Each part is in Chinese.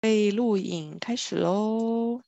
会录影开始喽！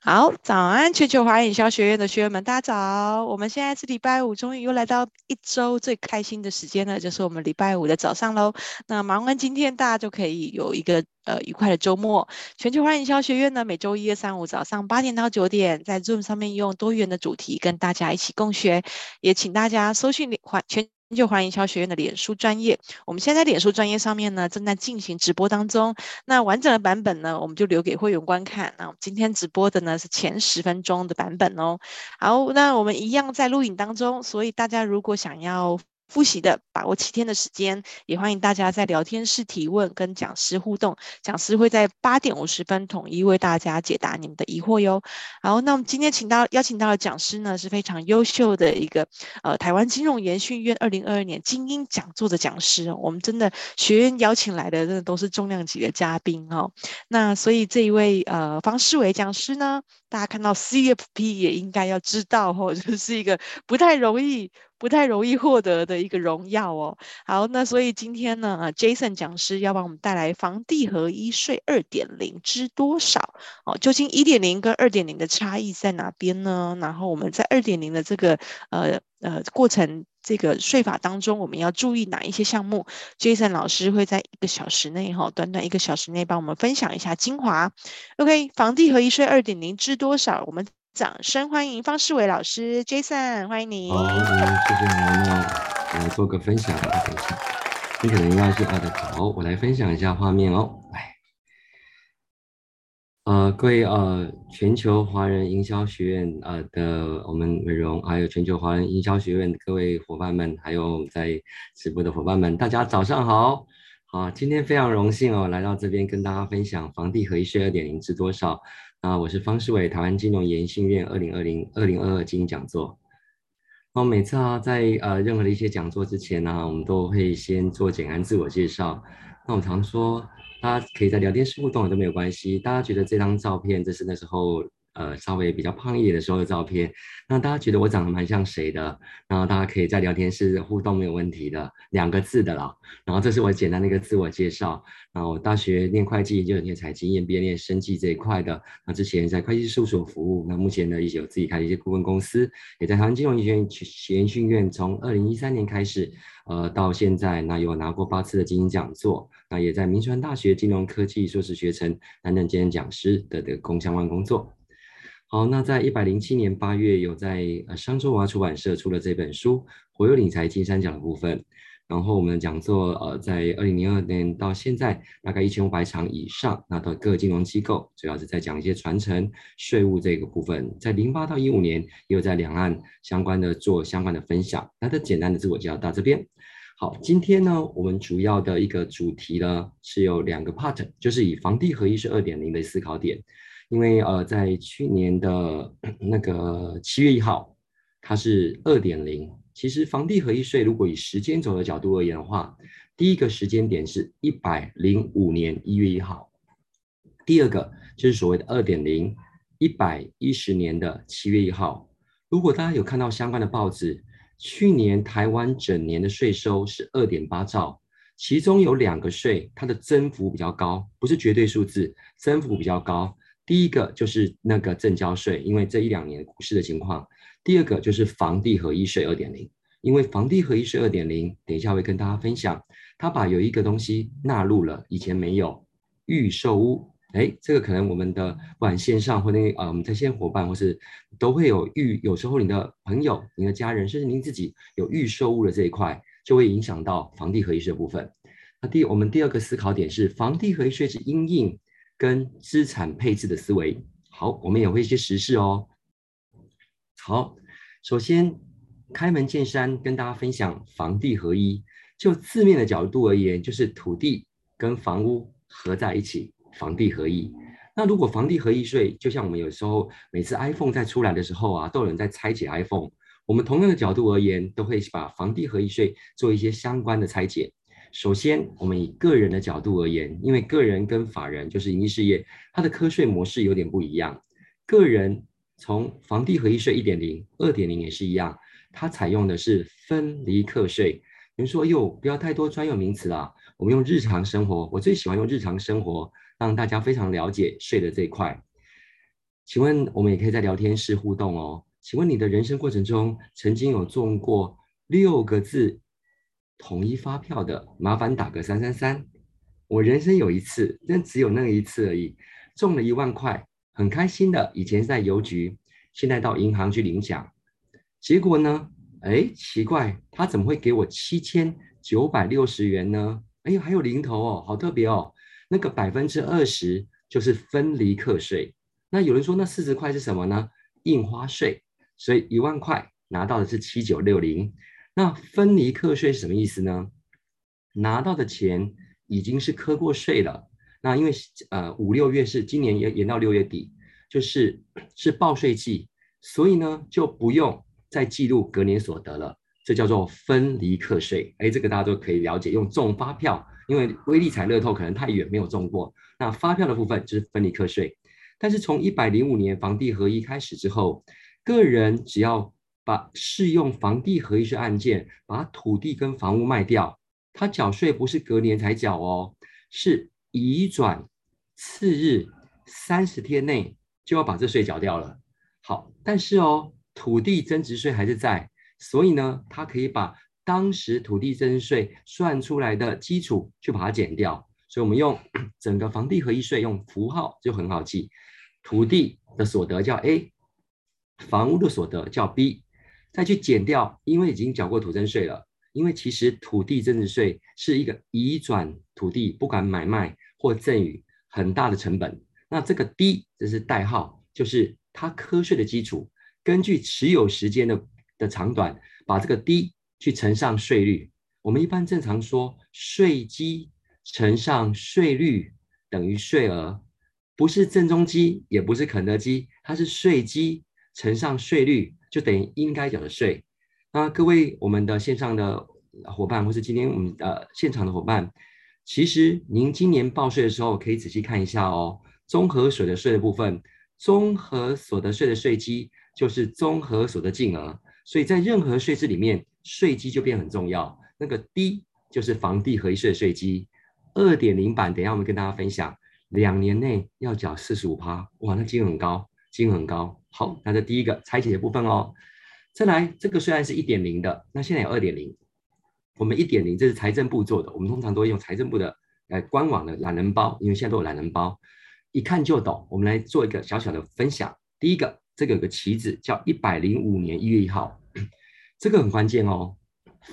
好，早安，全球华人营销学院的学员们，大家早！我们现在是礼拜五，终于又来到一周最开心的时间了，就是我们礼拜五的早上喽。那忙完今天，大家就可以有一个呃愉快的周末。全球华人营销学院呢，每周一、二、三、五早上八点到九点，在 Zoom 上面用多元的主题跟大家一起共学，也请大家搜寻全。全就华营销学院的脸书专业，我们现在脸书专业上面呢，正在进行直播当中。那完整的版本呢，我们就留给会员观看。那我们今天直播的呢是前十分钟的版本哦。好，那我们一样在录影当中，所以大家如果想要。复习的，把握七天的时间，也欢迎大家在聊天室提问，跟讲师互动。讲师会在八点五十分统一为大家解答你们的疑惑哟。好，那我们今天请到邀请到的讲师呢，是非常优秀的一个呃台湾金融研训院二零二二年精英讲座的讲师。我们真的学院邀请来的，真的都是重量级的嘉宾哦。那所以这一位呃方世伟讲师呢，大家看到 CFP 也应该要知道哦，就是一个不太容易。不太容易获得的一个荣耀哦。好，那所以今天呢，Jason 讲师要帮我们带来房地合一税二点零知多少？哦，究竟一点零跟二点零的差异在哪边呢？然后我们在二点零的这个呃呃过程这个税法当中，我们要注意哪一些项目？Jason 老师会在一个小时内哈，短短一个小时内帮我们分享一下精华。OK，房地合一税二点零知多少？我们。掌声欢迎方世伟老师，Jason，欢迎你。好，嗯，谢谢你。那我来做个分享，等一下，你可能应该是啊的。好，我来分享一下画面哦。呃，各位呃，全球华人营销学院呃的我们美容，还有全球华人营销学院的各位伙伴们，还有在直播的伙伴们，大家早上好。好，今天非常荣幸哦，来到这边跟大家分享房地合一税二点零知多少。啊，我是方世伟，台湾金融研训院二零二零二零二二经营讲座。那每次啊，在呃任何的一些讲座之前呢、我们都会先做简单自我介绍。那我常说，大家可以在聊天室互动都没有关系。大家觉得这张照片，这是那时候。呃，稍微比较胖一点的时候的照片，那大家觉得我长得蛮像谁的？然后大家可以在聊天室互动没有问题的，两个字的啦。然后这是我简单的一个自我介绍。然后我大学念会计，研究念财经，研毕业念生计这一块的。那之前在会计事务所服务，那目前呢，也有自己开的一些顾问公司，也在台湾金融研训院从二零一三年开始，呃，到现在那有拿过八次的精英讲座，那也在铭传大学金融科技硕士学程担任兼任讲师的的工相关工作。好，那在一百零七年八月，有在呃商周文化出版社出了这本书《活游理财金三角》的部分。然后我们讲座呃，在二零零二年到现在大概一千五百场以上，那到各金融机构，主要是在讲一些传承税务这个部分。在零八到一五年，也有在两岸相关的做相关的分享。那这简单的自我介绍到这边。好，今天呢，我们主要的一个主题呢是有两个 part，就是以房地合一是二点零的思考点。因为呃，在去年的 那个七月一号，它是二点零。其实房地合一税如果以时间轴的角度而言的话，第一个时间点是一百零五年一月一号，第二个就是所谓的二点零，一百一十年的七月一号。如果大家有看到相关的报纸，去年台湾整年的税收是二点八兆，其中有两个税它的增幅比较高，不是绝对数字，增幅比较高。第一个就是那个证交税，因为这一两年股市的情况；第二个就是房地合一税二点零，因为房地合一税二点零，等一下会跟大家分享，它把有一个东西纳入了，以前没有预售屋，哎，这个可能我们的不管线上或那呃我们在线伙伴或是都会有预，有时候你的朋友、你的家人，甚至您自己有预售屋的这一块，就会影响到房地合一税的部分。那第我们第二个思考点是房地合一税是因应。跟资产配置的思维，好，我们也会一些时事哦。好，首先开门见山跟大家分享房地合一，就字面的角度而言，就是土地跟房屋合在一起，房地合一。那如果房地合一税，就像我们有时候每次 iPhone 在出来的时候啊，都有人在拆解 iPhone，我们同样的角度而言，都会把房地合一税做一些相关的拆解。首先，我们以个人的角度而言，因为个人跟法人就是营利事业，它的课税模式有点不一样。个人从房地合一税一点零、二点零也是一样，它采用的是分离课税。有人说：“哟，不要太多专有名词啦，我们用日常生活，我最喜欢用日常生活让大家非常了解税的这一块。请问我们也可以在聊天室互动哦。请问你的人生过程中曾经有中过六个字统一发票的？麻烦打个三三三。我人生有一次，但只有那一次而已，中了一万块，很开心的。以前是在邮局，现在到银行去领奖，结果呢？哎，奇怪，他怎么会给我七千九百六十元呢？哎，还有零头哦，好特别哦。那个百分之二十就是分离课税。那有人说，那四十块是什么呢？印花税。所以一万块拿到的是七九六零，那分离课税是什么意思呢？拿到的钱已经是课过税了。那因为呃五六月是今年延延到六月底，就是是报税季，所以呢就不用再记录隔年所得了。这叫做分离课税。哎，这个大家都可以了解。用中发票，因为威力彩乐透可能太远没有中过，那发票的部分就是分离课税。但是从一百零五年房地合一开始之后。个人只要把适用房地合一税案件，把土地跟房屋卖掉，他缴税不是隔年才缴哦，是移转次日三十天内就要把这税缴掉了。好，但是哦，土地增值税还是在，所以呢，他可以把当时土地增值税算出来的基础去把它减掉。所以我们用 整个房地合一税用符号就很好记，土地的所得叫 A。房屋的所得叫 B，再去减掉，因为已经缴过土增税了。因为其实土地增值税是一个移转土地，不管买卖或赠与，很大的成本。那这个 D 这是代号，就是它课税的基础。根据持有时间的的长短，把这个 D 去乘上税率。我们一般正常说，税基乘上税率等于税额，不是正中基，也不是肯德基，它是税基。乘上税率就等于应该缴的税。那各位我们的线上的伙伴，或是今天我们呃现场的伙伴，其实您今年报税的时候可以仔细看一下哦。综合所得税的部分，综合所得税的税基就是综合所得净额，所以在任何税制里面，税基就变很重要。那个 D 就是房地合一税的税基，二点零版，等下我们跟大家分享，两年内要缴四十五趴，哇，那金额很高。金额很高，好，那这第一个拆解的部分哦。再来，这个虽然是一点零的，那现在有二点零。我们一点零这是财政部做的，我们通常都会用财政部的呃官网的懒人包，因为现在都有懒人包，一看就懂。我们来做一个小小的分享。第一个，这个有个旗子叫一百零五年一月一号，这个很关键哦。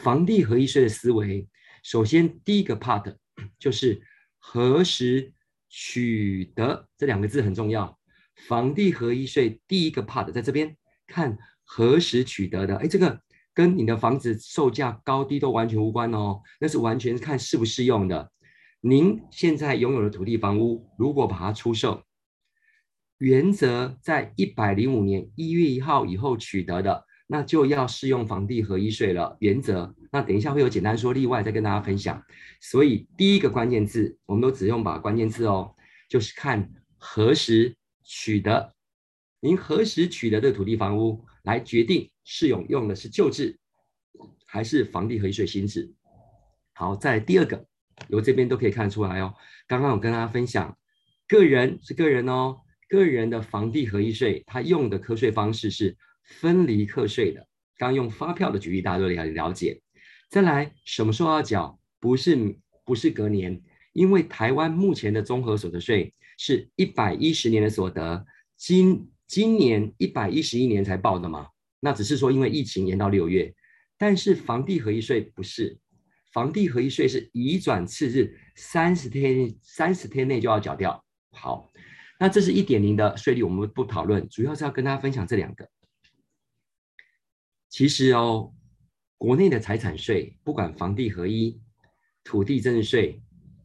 房地合一税的思维，首先第一个 part 就是何时取得，这两个字很重要。房地合一税第一个 part 在这边看何时取得的，哎，这个跟你的房子售价高低都完全无关哦，那是完全看适不适用的。您现在拥有的土地房屋，如果把它出售，原则在一百零五年一月一号以后取得的，那就要适用房地合一税了。原则，那等一下会有简单说例外再跟大家分享。所以第一个关键字，我们都只用把关键字哦，就是看何时。取得，您何时取得的土地房屋来决定适用用的是旧制还是房地合一税新制。好，再来第二个，由这边都可以看出来哦。刚刚我跟大家分享，个人是个人哦，个人的房地合一税，它用的课税方式是分离课税的。刚用发票的举例，大家都了了解。再来，什么时候要缴？不是不是隔年，因为台湾目前的综合所得税。是一百一十年的所得，今今年一百一十一年才报的吗？那只是说因为疫情延到六月，但是房地合一税不是，房地合一税是移转次日三十天三十天内就要缴掉。好，那这是一点零的税率，我们不讨论，主要是要跟大家分享这两个。其实哦，国内的财产税，不管房地合一、土地增值税。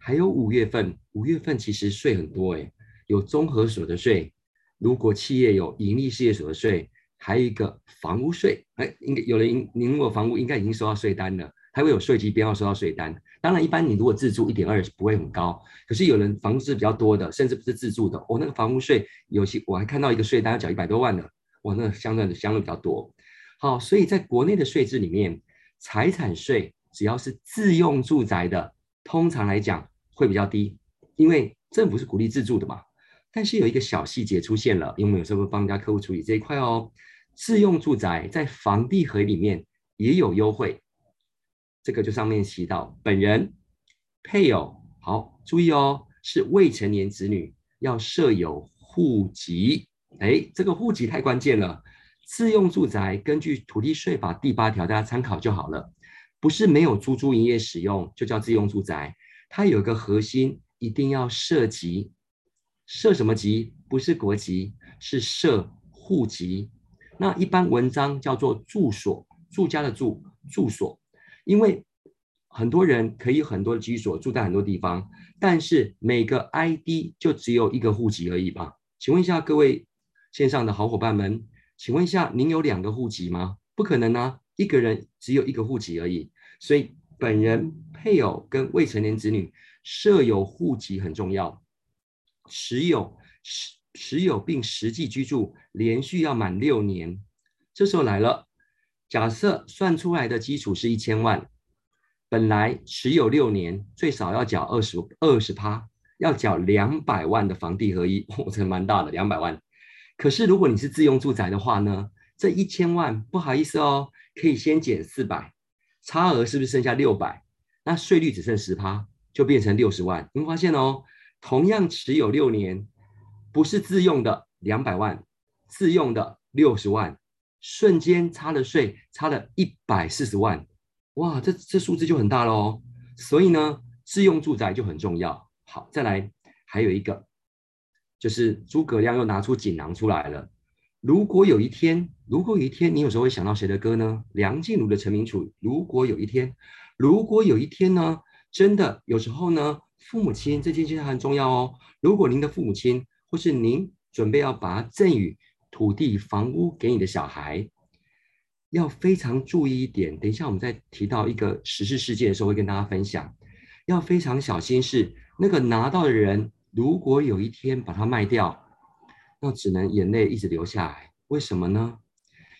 还有五月份，五月份其实税很多诶，有综合所得税，如果企业有盈利事业所得税，还有一个房屋税，哎，应该有人您如果房屋应该已经收到税单了，还会有税籍编号收到税单。当然，一般你如果自住一点二不会很高，可是有人房子比较多的，甚至不是自住的，哦，那个房屋税有些我还看到一个税单要缴一百多万呢，哇，那相对的相对比较多。好，所以在国内的税制里面，财产税只要是自用住宅的。通常来讲会比较低，因为政府是鼓励自住的嘛。但是有一个小细节出现了，因为我们有时候会帮人家客户处理这一块哦。自用住宅在房地合一里面也有优惠，这个就上面提到本人、配偶，好，注意哦，是未成年子女要设有户籍，哎，这个户籍太关键了。自用住宅根据土地税法第八条，大家参考就好了，不是没有租租营业使用就叫自用住宅，它有个核心，一定要涉及，设什么籍？不是国籍，是设户籍。那一般文章叫做住所，住家的住，住所，因为很多人可以很多居所住在很多地方，但是每个 ID 就只有一个户籍而已吧？请问一下各位线上的好伙伴们，请问一下您有两个户籍吗？不可能啊，一个人只有一个户籍而已。所以本人、配偶跟未成年子女设有户籍很重要，持有持。持有并实际居住连续要满六年，这时候来了。假设算出来的基础是一千万，本来持有六年最少要缴二十二十趴，要缴两百万的房地合一，我这蛮大的两百万。可是如果你是自用住宅的话呢，这一千万不好意思哦，可以先减四百，差额是不是剩下六百？那税率只剩十趴，就变成六十万。你会发现哦，同样持有六年。不是自用的两百万，自用的六十万，瞬间差了税，差了一百四十万，哇，这这数字就很大了哦。所以呢，自用住宅就很重要。好，再来还有一个，就是诸葛亮又拿出锦囊出来了。如果有一天，如果有一天，你有时候会想到谁的歌呢？梁静茹的成名曲。如果有一天，如果有一天呢，真的有时候呢，父母亲这件事很重要哦。如果您的父母亲，或是您准备要把赠与土地、房屋给你的小孩，要非常注意一点。等一下我们再提到一个时事事件的时候，会跟大家分享。要非常小心是那个拿到的人，如果有一天把它卖掉，那只能眼泪一直流下来。为什么呢？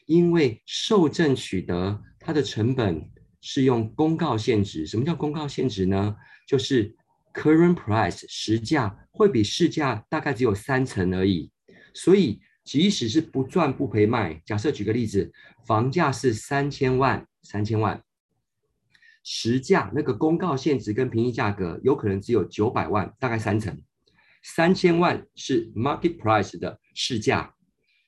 因为受赠取得它的成本是用公告现值。什么叫公告现值呢？就是 current price 实价。会比市价大概只有三成而已，所以即使是不赚不赔卖，假设举个例子，房价是三千万，三千万，实价那个公告现值跟平均价格有可能只有九百万，大概三成，三千万是 market price 的市价，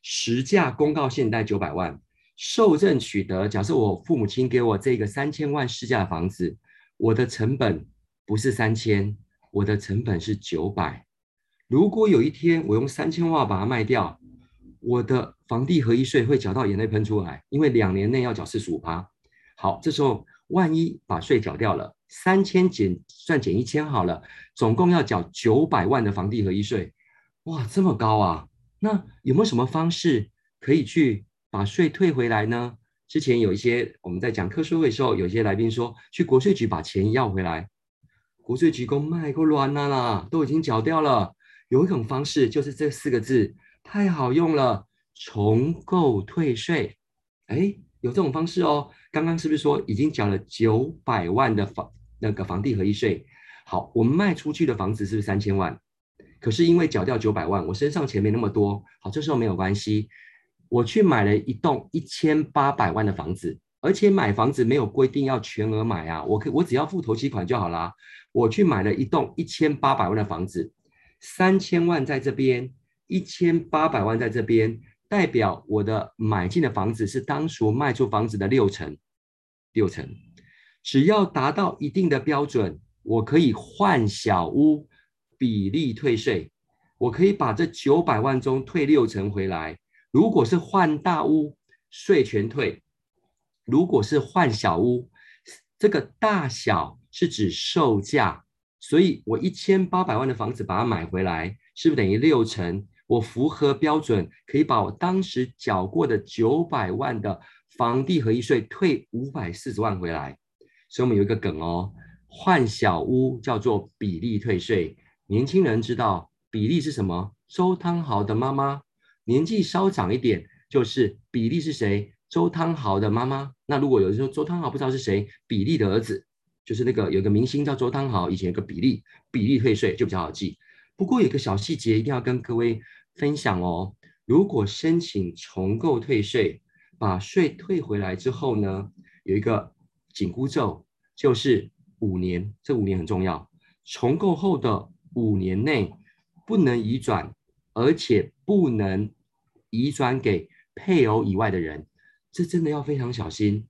实价公告现在九百万，受赠取得，假设我父母亲给我这个三千万市价的房子，我的成本不是三千。我的成本是九百，如果有一天我用三千万把它卖掉，我的房地合一税会缴到眼泪喷出来，因为两年内要缴四十五趴。好，这时候万一把税缴掉了，三千减算减一千好了，总共要缴九百万的房地合一税，哇，这么高啊！那有没有什么方式可以去把税退回来呢？之前有一些我们在讲课税会的时候，有些来宾说去国税局把钱要回来。国税局公卖过乱了啦，都已经缴掉了。有一种方式就是这四个字，太好用了，重购退税。哎，有这种方式哦。刚刚是不是说已经缴了九百万的房那个房地合一税？好，我们卖出去的房子是不是三千万？可是因为缴掉九百万，我身上钱没那么多。好，这时候没有关系，我去买了一栋一千八百万的房子。而且买房子没有规定要全额买啊，我可我只要付头期款就好啦。我去买了一栋一千八百万的房子，三千万在这边，一千八百万在这边，代表我的买进的房子是当初卖出房子的六成，六成。只要达到一定的标准，我可以换小屋比例退税，我可以把这九百万中退六成回来。如果是换大屋，税全退。如果是换小屋，这个大小是指售价，所以我一千八百万的房子把它买回来，是不是等于六成？我符合标准，可以把我当时缴过的九百万的房地合一税退五百四十万回来。所以我们有一个梗哦，换小屋叫做比例退税。年轻人知道比例是什么？周汤豪的妈妈，年纪稍长一点，就是比利是谁？周汤豪的妈妈，那如果有人说周汤豪不知道是谁，比利的儿子就是那个有个明星叫周汤豪，以前有个比例比例退税就比较好记。不过有个小细节一定要跟各位分享哦，如果申请重构退税，把税退回来之后呢，有一个紧箍咒，就是五年，这五年很重要。重构后的五年内不能移转，而且不能移转给配偶以外的人，这真的要非常小心。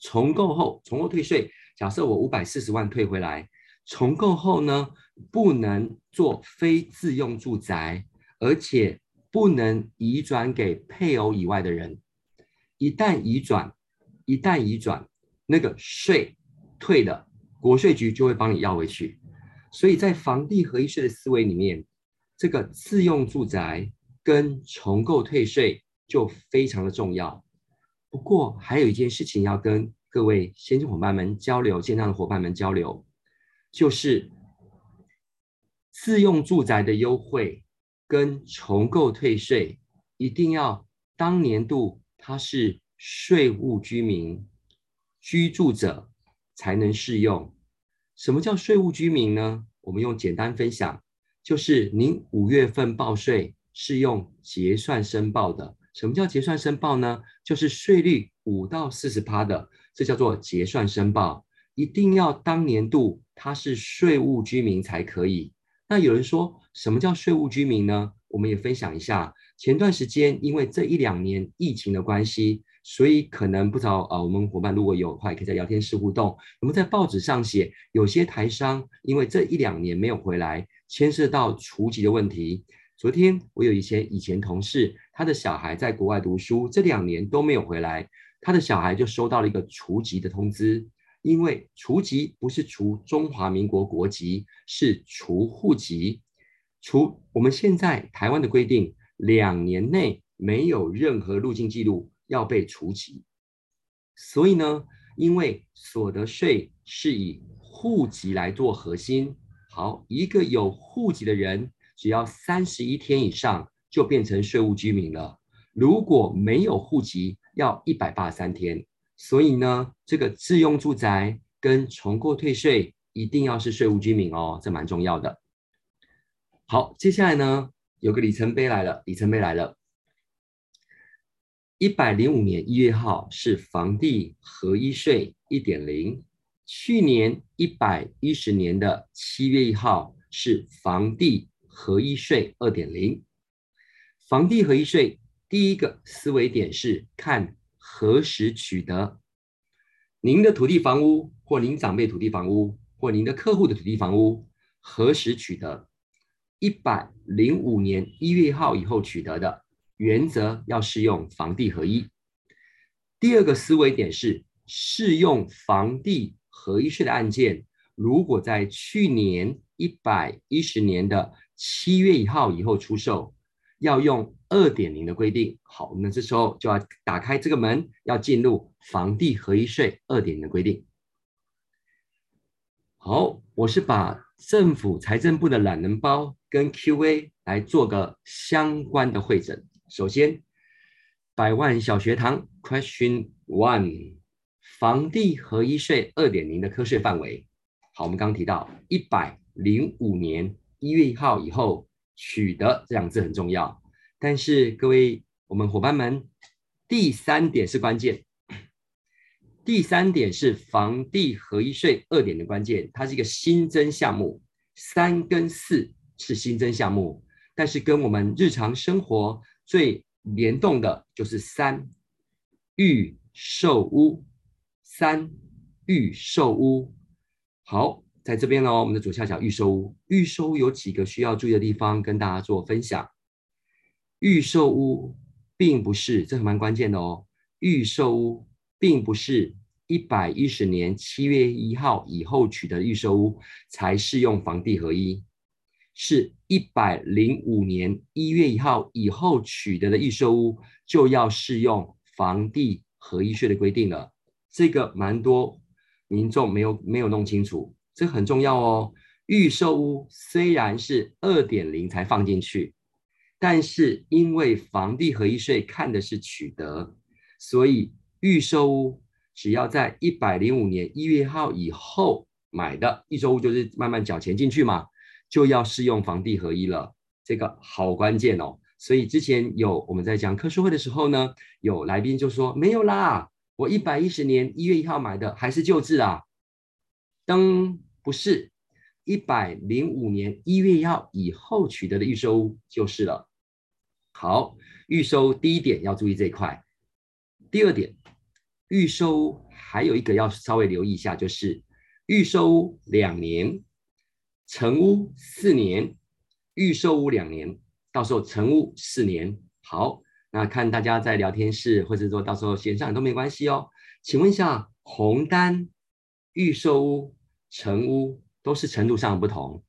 重购后，重购退税。假设我五百四十万退回来，重购后呢，不能做非自用住宅，而且不能移转给配偶以外的人。一旦移转，一旦移转，那个税退了，国税局就会帮你要回去。所以在房地合一税的思维里面，这个自用住宅跟重购退税就非常的重要。不过还有一件事情要跟。各位先进伙伴们交流，线上的伙伴们交流，就是自用住宅的优惠跟重购退税，一定要当年度他是税务居民居住者才能适用。什么叫税务居民呢？我们用简单分享，就是您五月份报税是用结算申报的。什么叫结算申报呢？就是税率五到四十趴的。这叫做结算申报，一定要当年度他是税务居民才可以。那有人说，什么叫税务居民呢？我们也分享一下。前段时间因为这一两年疫情的关系，所以可能不知道啊。我们伙伴如果有的话，也可以在聊天室互动。我们在报纸上写，有些台商因为这一两年没有回来，牵涉到除籍的问题。昨天我有一些以前同事，他的小孩在国外读书，这两年都没有回来。他的小孩就收到了一个除籍的通知，因为除籍不是除中华民国国籍，是除户籍。除我们现在台湾的规定，两年内没有任何入境记录要被除籍。所以呢，因为所得税是以户籍来做核心，好，一个有户籍的人，只要三十一天以上就变成税务居民了。如果没有户籍，要一百八十三天，所以呢，这个自用住宅跟重购退税一定要是税务居民哦，这蛮重要的。好，接下来呢，有个里程碑来了，里程碑来了。一百零五年一月号是房地合一税一点零，去年一百一十年的七月一号是房地合一税二点零，房地合一税。第一个思维点是看何时取得，您的土地房屋或您长辈土地房屋或您的客户的土地房屋何时取得？一百零五年一月一号以后取得的，原则要适用房地合一。第二个思维点是适用房地合一税的案件，如果在去年一百一十年的七月一号以后出售。要用二点零的规定，好，那这时候就要打开这个门，要进入房地合一税二点零的规定。好，我是把政府财政部的懒人包跟 Q&A 来做个相关的会诊。首先，百万小学堂 Question One，房地合一税二点零的课税范围。好，我们刚刚提到一百零五年一月一号以后。取得这两字很重要，但是各位我们伙伴们，第三点是关键。第三点是房地合一税二点的关键，它是一个新增项目，三跟四是新增项目，但是跟我们日常生活最联动的就是三预售屋，三预售屋，好。在这边呢，我们的左下角预售屋，预售屋有几个需要注意的地方，跟大家做分享。预售屋并不是，这蛮关键的哦。预售屋并不是一百一十年七月一号以后取得的预售屋才适用房地合一，是一百零五年一月一号以后取得的预售屋就要适用房地合一税的规定了。这个蛮多民众没有没有弄清楚。这很重要哦。预售屋虽然是二点零才放进去，但是因为房地合一税看的是取得，所以预售屋只要在一百零五年一月一号以后买的预售屋，就是慢慢缴钱进去嘛，就要适用房地合一了。这个好关键哦。所以之前有我们在讲课说会的时候呢，有来宾就说没有啦，我一百一十年一月一号买的还是旧制啊。灯不是，一百零五年一月一号以后取得的预售屋就是了。好，预售第一点要注意这一块。第二点，预售还有一个要稍微留意一下，就是预售两年，成屋四年，预售屋两年。到时候成屋四年，好，那看大家在聊天室，或者说到时候线上都没关系哦。请问一下，红单、预售屋、成屋都是程度上的不同。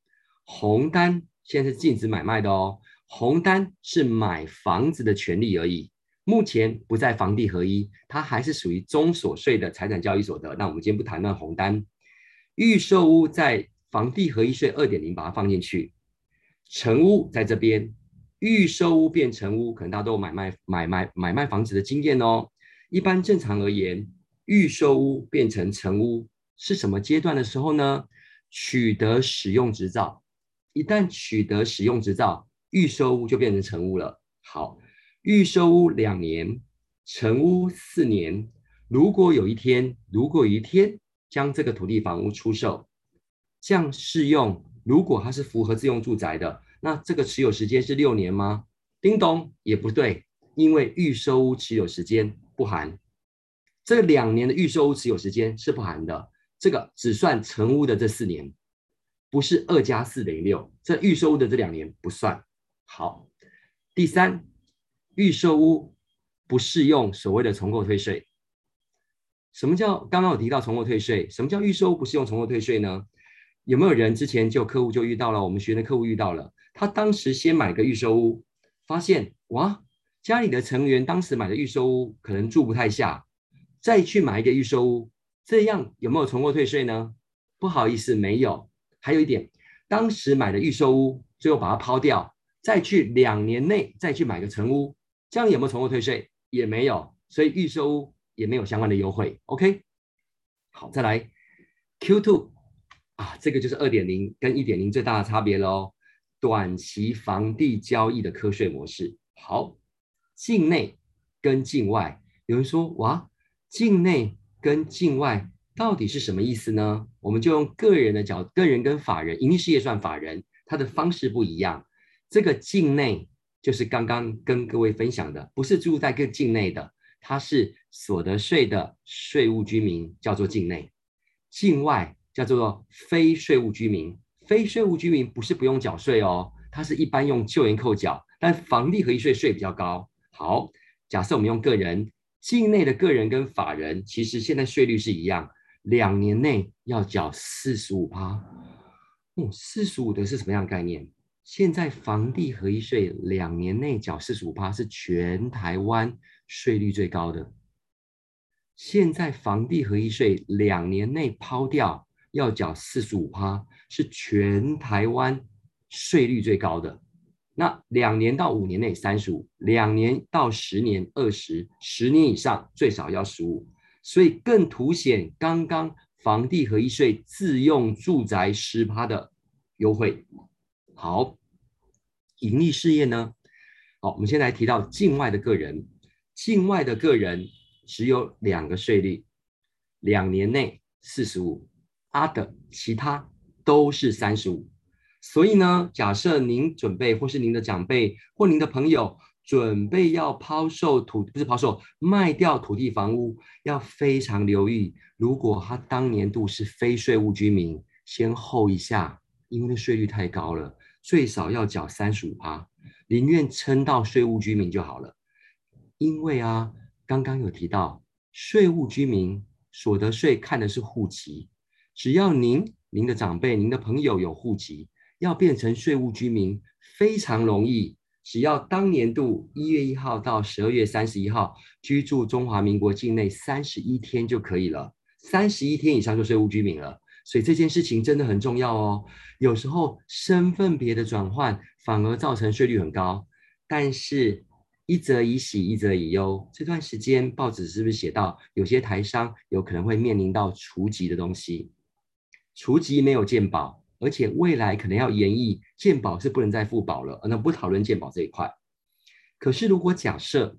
红单现在是禁止买卖的哦，红单是买房子的权利而已，目前不在房地合一，它还是属于中所税的财产交易所得。那我们今天不谈论红单，预售屋在房地合一税二点零把它放进去，成屋在这边。预售屋变成屋，可能大家都有买卖买卖买卖房子的经验哦。一般正常而言，预售屋变成成屋是什么阶段的时候呢？取得使用执照，一旦取得使用执照，预售屋就变成成屋了。好，预售屋两年，成屋四年。如果有一天，如果有一天将这个土地房屋出售，这样适用，如果它是符合自用住宅的。那这个持有时间是六年吗？叮咚，也不对，因为预售屋持有时间不含，这两年的预售屋持有时间是不含的，这个只算成屋的这四年，不是二加四等于六，这预售屋的这两年不算。好，第三，预售屋不适用所谓的重购退税。什么叫刚刚有提到重购退税？什么叫预售屋不适用重购退税呢？有没有人之前就客户就遇到了？我们学的客户遇到了。他当时先买个预售屋，发现哇，家里的成员当时买的预售屋可能住不太下，再去买一个预售屋，这样有没有重购退税呢？不好意思，没有。还有一点，当时买的预售屋，最后把它抛掉，再去两年内再去买个成屋，这样有没有重购退税？也没有，所以预售屋也没有相关的优惠。OK，好，再来 Q2 啊，这个就是二点零跟一点零最大的差别喽。短期房地交易的课税模式，好，境内跟境外，有人说哇，境内跟境外到底是什么意思呢？我们就用个人的角，个人跟法人，营利事业算法人，它的方式不一样。这个境内就是刚刚跟各位分享的，不是住在个境内的，它是所得税的税务居民，叫做境内；境外叫做非税务居民。非税务居民不是不用缴税哦，它是一般用就业扣缴，但房地合一税税比较高。好，假设我们用个人，境内的个人跟法人，其实现在税率是一样，两年内要缴四十五趴。哦，四十五的是什么样的概念？现在房地合一税两年内缴四十五趴是全台湾税率最高的。现在房地合一税两年内抛掉。要缴四十五趴，是全台湾税率最高的。那两年到五年内三十五，两年到十年二十，十年以上最少要十五。所以更凸显刚刚房地合一税自用住宅十趴的优惠。好，盈利事业呢？好，我们先来提到境外的个人，境外的个人只有两个税率，两年内四十五，other 其他都是三十五，所以呢，假设您准备，或是您的长辈或您的朋友准备要抛售土，不是抛售，卖掉土地房屋，要非常留意。如果他当年度是非税务居民，先 hold 一下，因为那税率太高了，最少要缴三十五趴，宁愿撑到税务居民就好了。因为啊，刚刚有提到税务居民所得税看的是户籍。只要您、您的长辈、您的朋友有户籍，要变成税务居民非常容易。只要当年度一月一号到十二月三十一号居住中华民国境内三十一天就可以了，三十一天以上就税务居民了。所以这件事情真的很重要哦。有时候身份别的转换反而造成税率很高，但是一则以喜，一则以忧。这段时间报纸是不是写到有些台商有可能会面临到除籍的东西？除籍没有健保，而且未来可能要延役，健保是不能再复保了。那不讨论健保这一块。可是如果假设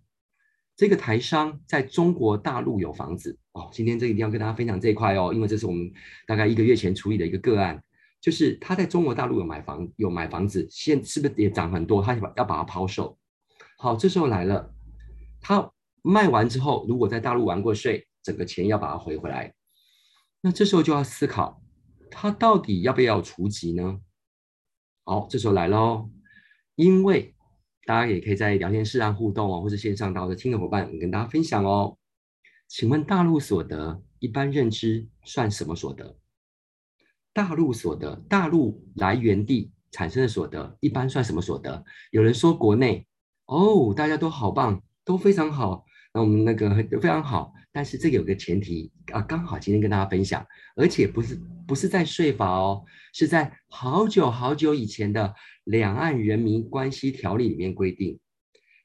这个台商在中国大陆有房子哦，今天这一定要跟大家分享这一块哦，因为这是我们大概一个月前处理的一个个案，就是他在中国大陆有买房，有买房子，现是不是也涨很多？他要把它抛售。好，这时候来了，他卖完之后，如果在大陆完过税，整个钱要把它回回来，那这时候就要思考。他到底要不要除籍呢？好，这时候来喽，因为大家也可以在聊天室上互动哦，或者线上到的听的伙伴，跟大家分享哦。请问大陆所得一般认知算什么所得？大陆所得，大陆来源地产生的所得一般算什么所得？有人说国内哦，大家都好棒，都非常好。那我们那个非常好，但是这个有个前提啊，刚好今天跟大家分享，而且不是不是在税法哦，是在好久好久以前的《两岸人民关系条例》里面规定，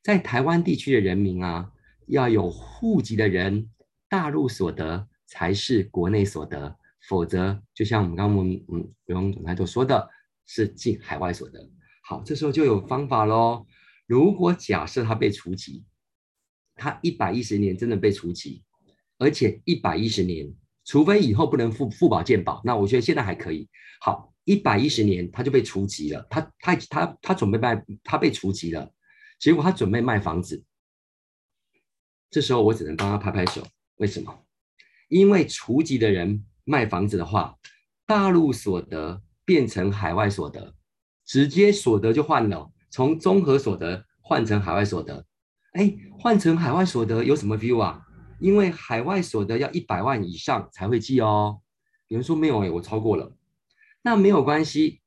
在台湾地区的人民啊，要有户籍的人，大陆所得才是国内所得，否则就像我们刚刚我们嗯，不用总裁所说的，是进海外所得。好，这时候就有方法喽。如果假设他被除籍。他一百一十年真的被除籍，而且一百一十年，除非以后不能付付保健保，那我觉得现在还可以。好，一百一十年他就被除籍了，他他他他准备卖，他被除籍了，结果他准备卖房子，这时候我只能帮他拍拍手。为什么？因为除籍的人卖房子的话，大陆所得变成海外所得，直接所得就换了，从综合所得换成海外所得。哎，换成海外所得有什么 view 啊？因为海外所得要一百万以上才会计哦。有人说没有哎，我超过了。那没有关系，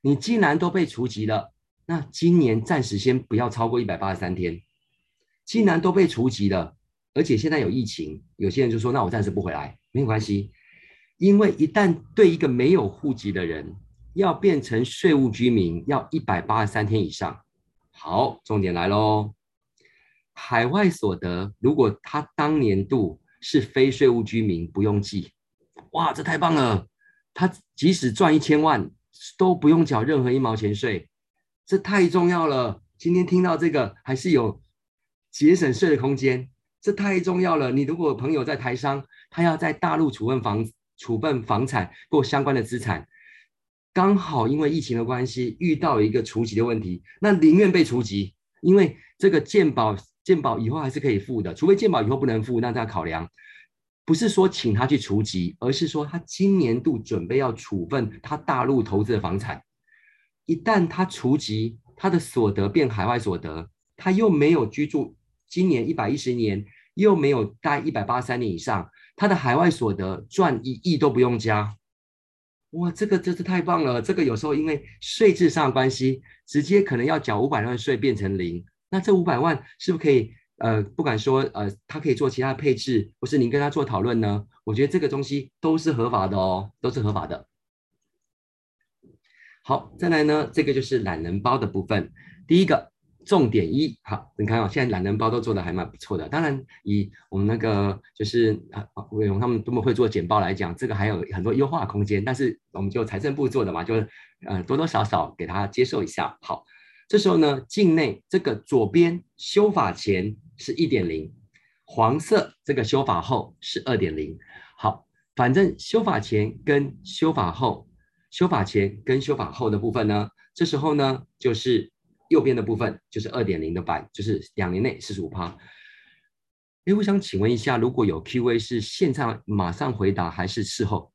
你既然都被除籍了，那今年暂时先不要超过一百八十三天。既然都被除籍了，而且现在有疫情，有些人就说那我暂时不回来，没有关系。因为一旦对一个没有户籍的人要变成税务居民，要一百八十三天以上。好，重点来喽。海外所得，如果他当年度是非税务居民，不用计。哇，这太棒了！他即使赚一千万，都不用缴任何一毛钱税，这太重要了。今天听到这个，还是有节省税的空间，这太重要了。你如果朋友在台商，他要在大陆处分房处分房产或相关的资产，刚好因为疫情的关系遇到一个除籍的问题，那宁愿被除籍，因为这个健保。健保以后还是可以付的，除非健保以后不能付，那再考量。不是说请他去除籍，而是说他今年度准备要处分他大陆投资的房产，一旦他除籍，他的所得变海外所得，他又没有居住，今年一百一十年又没有待一百八十三年以上，他的海外所得赚一亿都不用加。哇，这个真是太棒了！这个有时候因为税制上的关系，直接可能要缴五百万税变成零。那这五百万是不是可以？呃，不敢说，呃，他可以做其他配置，或是您跟他做讨论呢？我觉得这个东西都是合法的哦，都是合法的。好，再来呢，这个就是懒人包的部分。第一个重点一，好，你看啊、哦，现在懒人包都做的还蛮不错的。当然，以我们那个就是啊，伟荣他们多么会做简报来讲，这个还有很多优化空间。但是我们就财政部做的嘛，就是呃多多少少给他接受一下。好。这时候呢，境内这个左边修法前是一点零，黄色这个修法后是二点零。好，反正修法前跟修法后，修法前跟修法后的部分呢，这时候呢就是右边的部分就是二点零的版，就是两年内四十五趴。哎，我想请问一下，如果有 Q&A 是现在马上回答还是事后？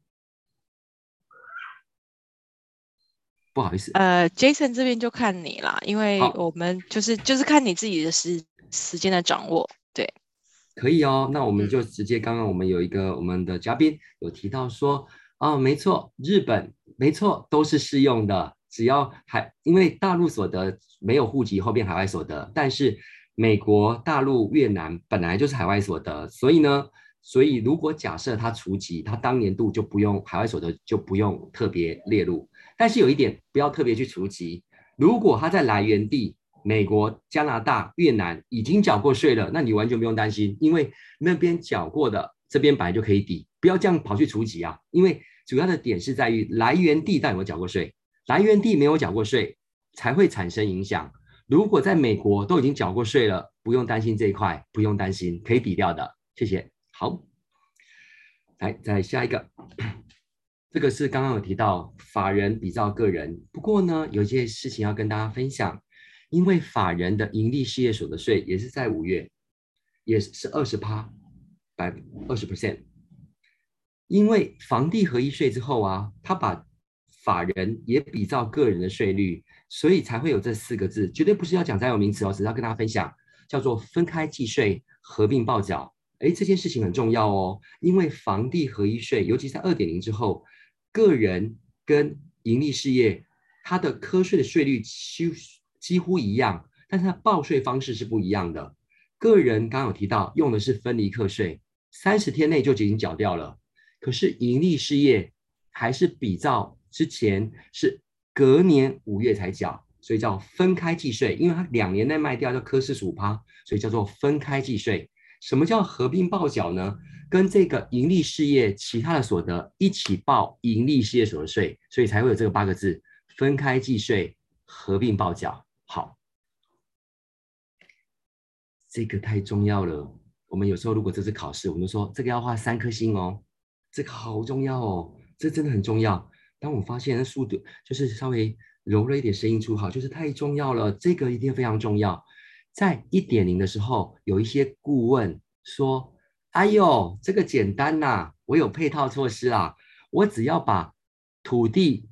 不好意思，呃，Jason 这边就看你啦，因为我们就是就是看你自己的时时间的掌握，对，可以哦。那我们就直接，刚刚我们有一个我们的嘉宾有提到说，啊、哦，没错，日本没错都是适用的，只要海因为大陆所得没有户籍后变海外所得，但是美国、大陆、越南本来就是海外所得，所以呢，所以如果假设他除籍，他当年度就不用海外所得就不用特别列入。但是有一点，不要特别去除籍。如果他在来源地美国、加拿大、越南已经缴过税了，那你完全不用担心，因为那边缴过的，这边本来就可以抵，不要这样跑去除籍啊。因为主要的点是在于来源地到底有没有缴过税，来源地没有缴过税，才会产生影响。如果在美国都已经缴过税了，不用担心这一块，不用担心，可以抵掉的。谢谢。好，来再下一个，这个是刚刚有提到法人比照个人，不过呢，有一件事情要跟大家分享。因为法人的盈利事业所得税也是在五月，也是二十趴，百二十 percent。因为房地合一税之后啊，他把法人也比照个人的税率，所以才会有这四个字，绝对不是要讲专有名词哦，只是要跟大家分享，叫做分开计税、合并报缴。哎，这件事情很重要哦，因为房地合一税，尤其在二点零之后，个人跟盈利事业，它的课税的税率修。几乎一样，但是它报税方式是不一样的。个人刚刚有提到用的是分离课税，三十天内就已经缴掉了。可是盈利事业还是比照之前是隔年五月才缴，所以叫分开计税。因为它两年内卖掉就课四十五趴，所以叫做分开计税。什么叫合并报缴呢？跟这个盈利事业其他的所得一起报盈利事业所得税，所以才会有这个八个字：分开计税、合并报缴。好，这个太重要了。我们有时候如果这次考试，我们说这个要画三颗星哦，这个好重要哦，这真的很重要。当我发现速度就是稍微柔了一点声音出，好，就是太重要了，这个一定非常重要。在一点零的时候，有一些顾问说：“哎呦，这个简单呐、我有配套措施啊，我只要把土地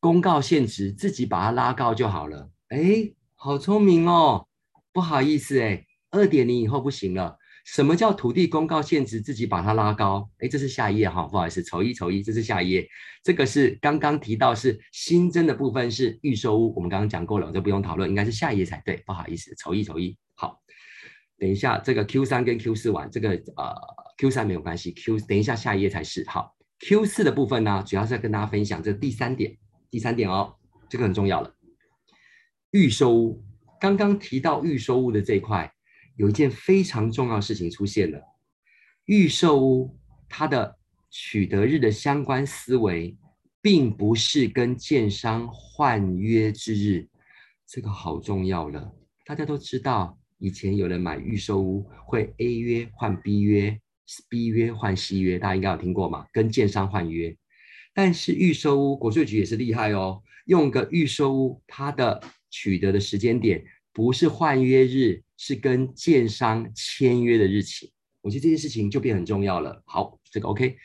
公告限值自己把它拉高就好了。”哎，好聪明哦！不好意思，哎，二点零以后不行了。什么叫土地公告限值自己把它拉高？哎，这是下一页哈，不好意思，瞅一瞅一，这是下一页。这个是刚刚提到是新增的部分是预售屋，我们刚刚讲过了，我就不用讨论，应该是下一页才对。不好意思，瞅一瞅一。等一下这个 Q 三跟 Q 四完，这个呃 Q 三没有关系，Q 等一下下一页才是。好，Q 四的部分呢，主要是要跟大家分享这第三点，第三点哦，这个很重要了。预售屋，刚刚提到预售屋的这一块，有一件非常重要的事情出现了。预售屋它的取得日的相关思维，并不是跟建商换约之日，这个好重要了。大家都知道，以前有人买预售屋会 A 约换 B 约，B 约换 C 约，大家应该有听过嘛？跟建商换约，但是预售屋国税局也是厉害哦，用个预售屋它的。取得的时间点不是换约日，是跟建商签约的日期。我觉得这件事情就变很重要了。好，这个 OK，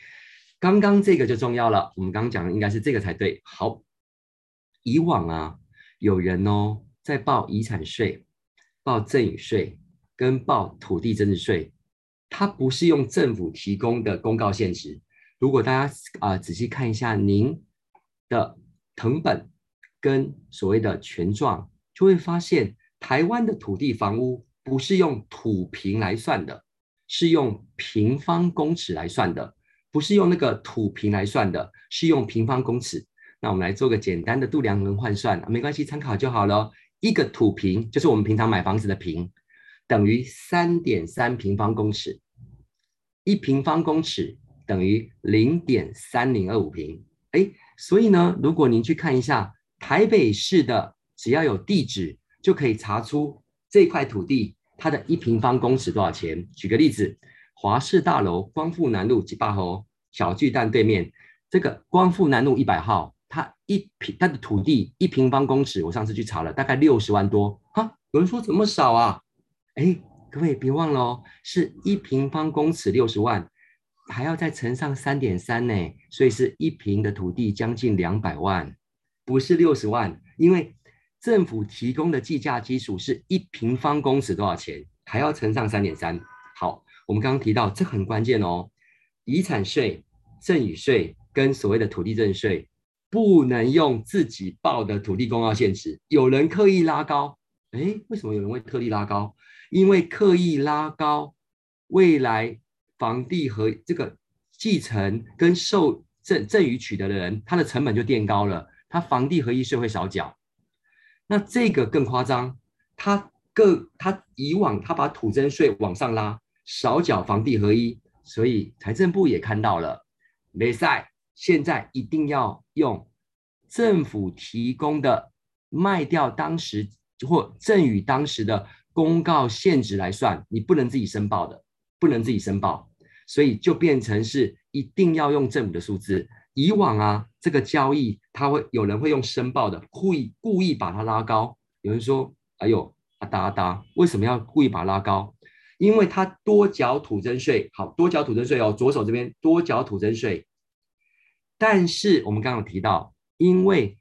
刚刚这个就重要了。我们刚刚讲的应该是这个才对。好，以往啊，有人哦在报遗产税、报赠与税跟报土地增值税，它不是用政府提供的公告现值。如果大家啊、仔细看一下您的謄本。跟所谓的权状，就会发现台湾的土地房屋不是用土坪来算的，是用平方公尺来算的，不是用那个土坪来算的，是用平方公尺。那我们来做个简单的度量衡换算，没关系，参考就好了。一个土坪就是我们平常买房子的坪，等于三点三平方公尺，一平方公尺等于零点三零二五坪。哎，所以呢，如果您去看一下。台北市的只要有地址，就可以查出这块土地它的一平方公尺多少钱。举个例子，华氏大楼光复南路几八号小巨蛋对面，这个光复南路一百号，它一平它的土地一平方公尺，我上次去查了，大概六十万多。哈，有人说怎么少啊？哎，各位别忘了哦，是一平方公尺六十万，还要再乘上三点三呢，所以是一平的土地将近两百万。不是六十万，因为政府提供的计价基础是一平方公尺多少钱，还要乘上三点三。好，我们刚刚提到这很关键哦，遗产税、赠与税跟所谓的土地增值税，不能用自己报的土地公告现值。有人刻意拉高，诶，为什么有人会特地拉高？因为刻意拉高，未来房地和这个继承跟受赠赠与取得的人，他的成本就垫高了。他房地合一税会少缴，那这个更夸张，他更他以往他把土增税往上拉，少缴房地合一，所以财政部也看到了，没赛，现在一定要用政府提供的卖掉当时或赠与当时的公告现值来算，你不能自己申报的，不能自己申报，所以就变成是一定要用政府的数字。以往啊，这个交易他会有人会用申报的，故意故意把它拉高。有人说：“哎呦，啊哒啊哒，为什么要故意把它拉高？因为他多缴土增税，好多缴土增税哦，左手这边多缴土增税。但是我们刚刚有提到，因为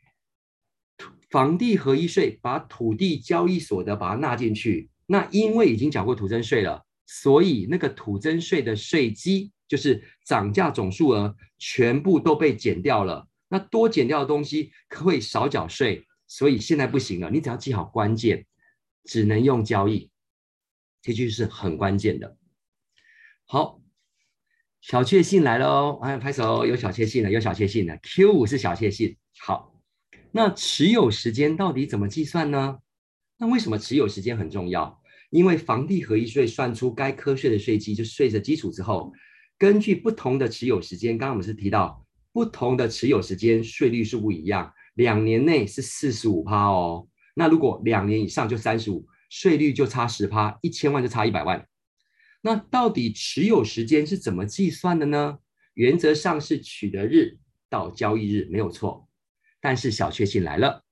房地合一税把土地交易所得把它纳进去，那因为已经缴过土增税了，所以那个土增税的税基。”就是涨价总数额全部都被减掉了，那多减掉的东西可会少缴税，所以现在不行了。你只要记好关键，只能用交易，这句是很关键的。好，小确幸来了哦，哎，拍手，有小确幸了，有小确幸了。Q 五是小确幸。好，那持有时间到底怎么计算呢？那为什么持有时间很重要？因为房地合一税算出该科税的税基，就是税的基础之后。根据不同的持有时间，刚刚我们是提到不同的持有时间税率是不一样。两年内是四十五趴哦，那如果两年以上就三十五，税率就差十趴，一千万就差一百万。那到底持有时间是怎么计算的呢？原则上是取得日到交易日没有错，但是小确幸来了，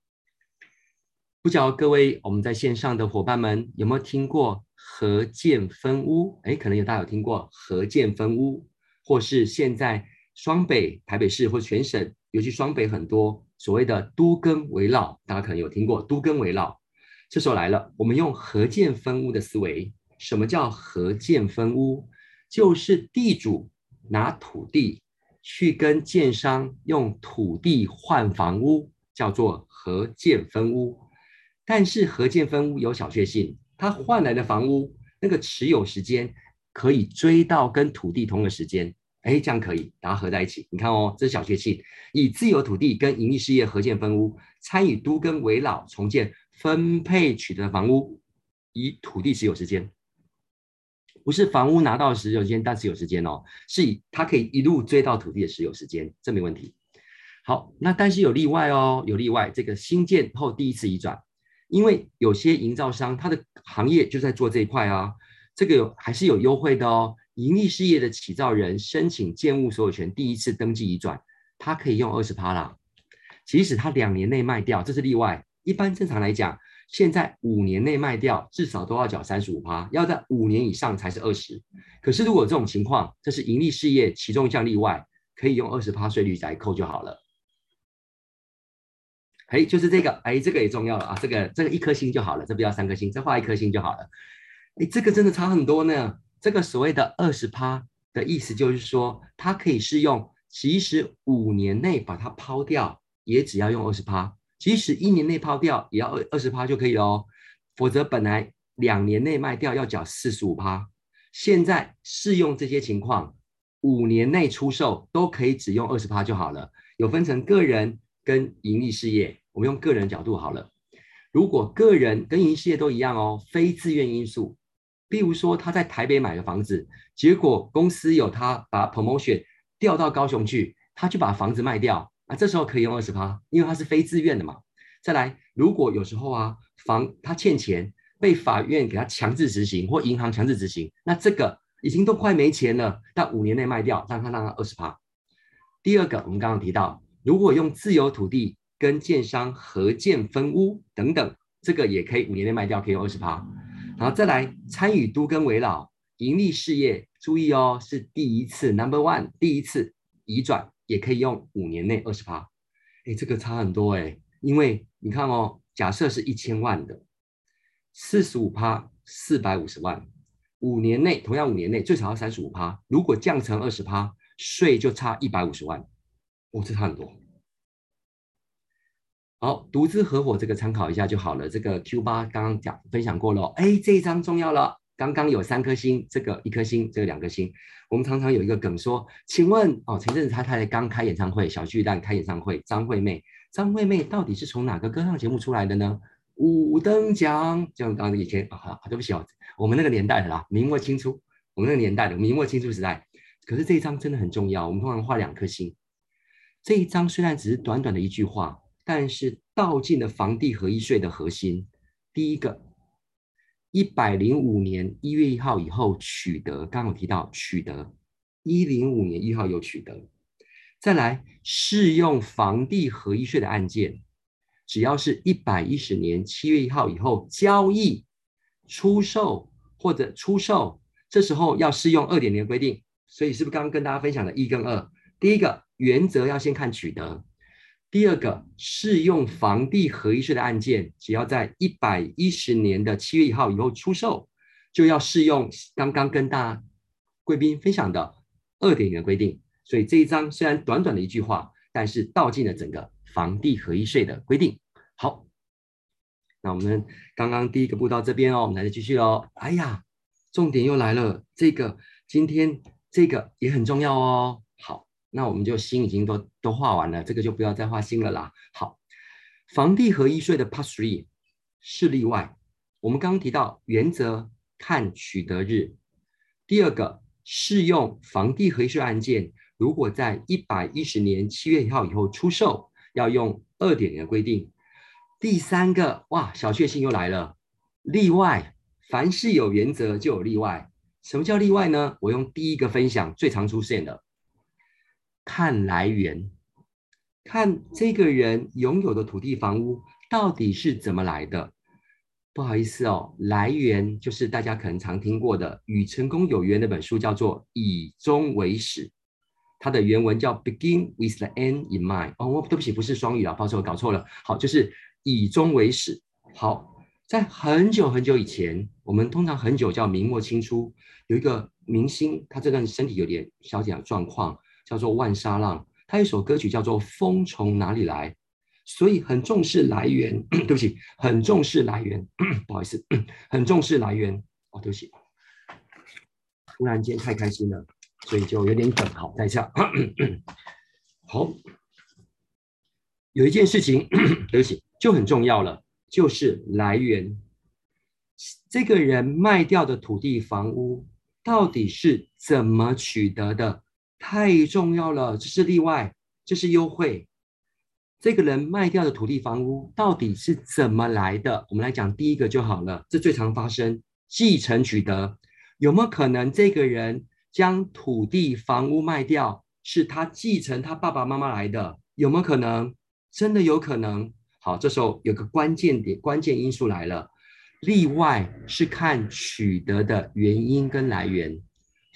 不知道各位我们在线上的伙伴们有没有听过？合建分屋，哎，可能有大家有听过合建分屋，或是现在双北、台北市或全省，尤其双北很多所谓的都更围绕，大家可能有听过都更围绕。这时候来了，我们用合建分屋的思维，什么叫合建分屋？就是地主拿土地去跟建商用土地换房屋，叫做合建分屋。但是合建分屋有小确幸。他换来的房屋，那个持有时间可以追到跟土地同个时间，哎，这样可以，大家合在一起。你看哦，这是小确幸，以自有土地跟盈利事业合建分屋，参与都跟围老重建分配取得房屋，以土地持有时间，不是房屋拿到持有时间，但是有时间哦，是以它可以一路追到土地的持有时间，这没问题。好，那但是有例外哦，有例外，这个新建后第一次移转。因为有些营造商，他的行业就在做这一块啊，这个有还是有优惠的哦。盈利事业的起造人申请建物所有权第一次登记移转，他可以用二十趴啦。即使他两年内卖掉，这是例外。一般正常来讲，现在五年内卖掉至少都要缴三十五趴，要在五年以上才是二十。可是如果这种情况，这是盈利事业其中一项例外，可以用二十趴税率来扣就好了。哎，就是这个，哎，这个也重要了啊，这个这个一颗星就好了，这不要三颗星，这画一颗星就好了。哎，这个真的差很多呢。这个所谓的二十趴的意思就是说，它可以适用，其实五年内把它抛掉，也只要用二十趴；即使一年内抛掉，也要二二十趴就可以了哦。否则本来两年内卖掉要缴四十五趴，现在适用这些情况，五年内出售都可以只用二十趴就好了。有分成个人跟营利事业。我们用个人角度好了，如果个人跟营利事业都一样哦，非自愿因素，比如说他在台北买了房子，结果公司有他把 promotion 调到高雄去，他去把房子卖掉啊，这时候可以用二十趴，因为他是非自愿的嘛。再来，如果有时候啊，房他欠钱，被法院给他强制执行或银行强制执行，那这个已经都快没钱了，但五年内卖掉，让他让他二十趴。第二个，我们刚刚提到，如果用自有土地。跟建商合建分屋等等，这个也可以五年内卖掉，可以用二十趴。然后再来参与都跟围老盈利事业，注意哦，是第一次 number one，第一次移转也可以用五年内二十趴。哎，这个差很多哎，因为你看哦，假设是一千万的，四十五趴四百五十万，五年内同样五年内最少要三十五趴，如果降成二十趴，税就差一百五十万，哦，这差很多。好，独资合伙这个参考一下就好了。这个 Q 八刚刚讲分享过了，哎，这一张重要了。刚刚有三颗星，这个一颗星，这个两颗星。我们常常有一个梗说，请问哦，前阵子他太太刚开演唱会，小巨蛋开演唱会，张惠妹，张惠妹到底是从哪个歌唱节目出来的呢？五等奖，就刚以前啊，对不起哦，我们那个年代的啦，明末清初，我们那个年代的明末清初时代。可是这一张真的很重要，我们通常画两颗星。这一张虽然只是短短的一句话，但是道尽了房地合一税的核心。第一个，一百零五年一月一号以后取得，刚刚有提到取得，一零五年一号有取得。再来，适用房地合一税的案件，只要是一百一十年七月一号以后交易、出售或者出售，这时候要适用二点零规定。所以是不是刚刚跟大家分享的一跟二？第一个原则要先看取得，第二个适用房地合一税的案件，只要在一百一十年的七月一号以后出售，就要适用刚刚跟大贵宾分享的二点零的规定。所以这一章虽然短短的一句话，但是道尽了整个房地合一税的规定。好，那我们刚刚第一个步到这边哦，我们来继续哦。哎呀，重点又来了，这个今天。这个也很重要哦。好，那我们就心已经都都画完了，这个就不要再画心了啦。好，房地合一税的 Part Three 是例外。我们刚刚提到原则看取得日。第二个适用房地合一税案件，如果在一百一十年七月一号以后出售，要用二点零的规定。第三个哇，小确幸又来了，例外，凡是有原则就有例外。什么叫例外呢？我用第一个分享最常出现的，看来源，看这个人拥有的土地房屋到底是怎么来的。不好意思哦，来源就是大家可能常听过的《与成功有约》那本书，叫做《以终为始》，它的原文叫 “Begin with the end in mind”。哦，我对不起，不是双语啊，抱歉，我搞错了。好，就是以终为始。好。在很久很久以前，我们通常很久叫明末清初，有一个明星，他这段身体有点小点状况，叫做万沙浪。他有一首歌曲叫做《风从哪里来》，所以很重视来源。对不起，很重视来源。不好意思，很重视来源。哦，对不起，突然间太开心了，所以就有点等。好，再一下。好，有一件事情，对不起，就很重要了。就是来源，这个人卖掉的土地房屋到底是怎么取得的？太重要了，这是例外，这是优惠。这个人卖掉的土地房屋到底是怎么来的？我们来讲第一个就好了，这最常发生，继承取得。有没有可能这个人将土地房屋卖掉，是他继承他爸爸妈妈来的？有没有可能？真的有可能。好，这时候有个关键点，关键因素来了。例外是看取得的原因跟来源。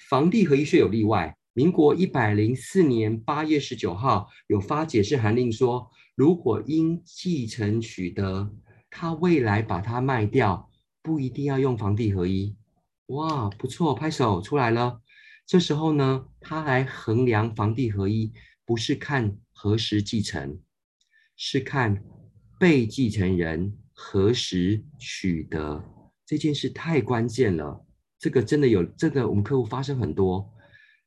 房地合一税有例外。民国一百零四年八月十九号有发解释函令说，如果因继承取得，他未来把它卖掉，不一定要用房地合一。哇，不错，拍手出来了。这时候呢，他来衡量房地合一，不是看何时继承，是看。被继承人何时取得这件事太关键了，这个真的有这个我们客户发生很多，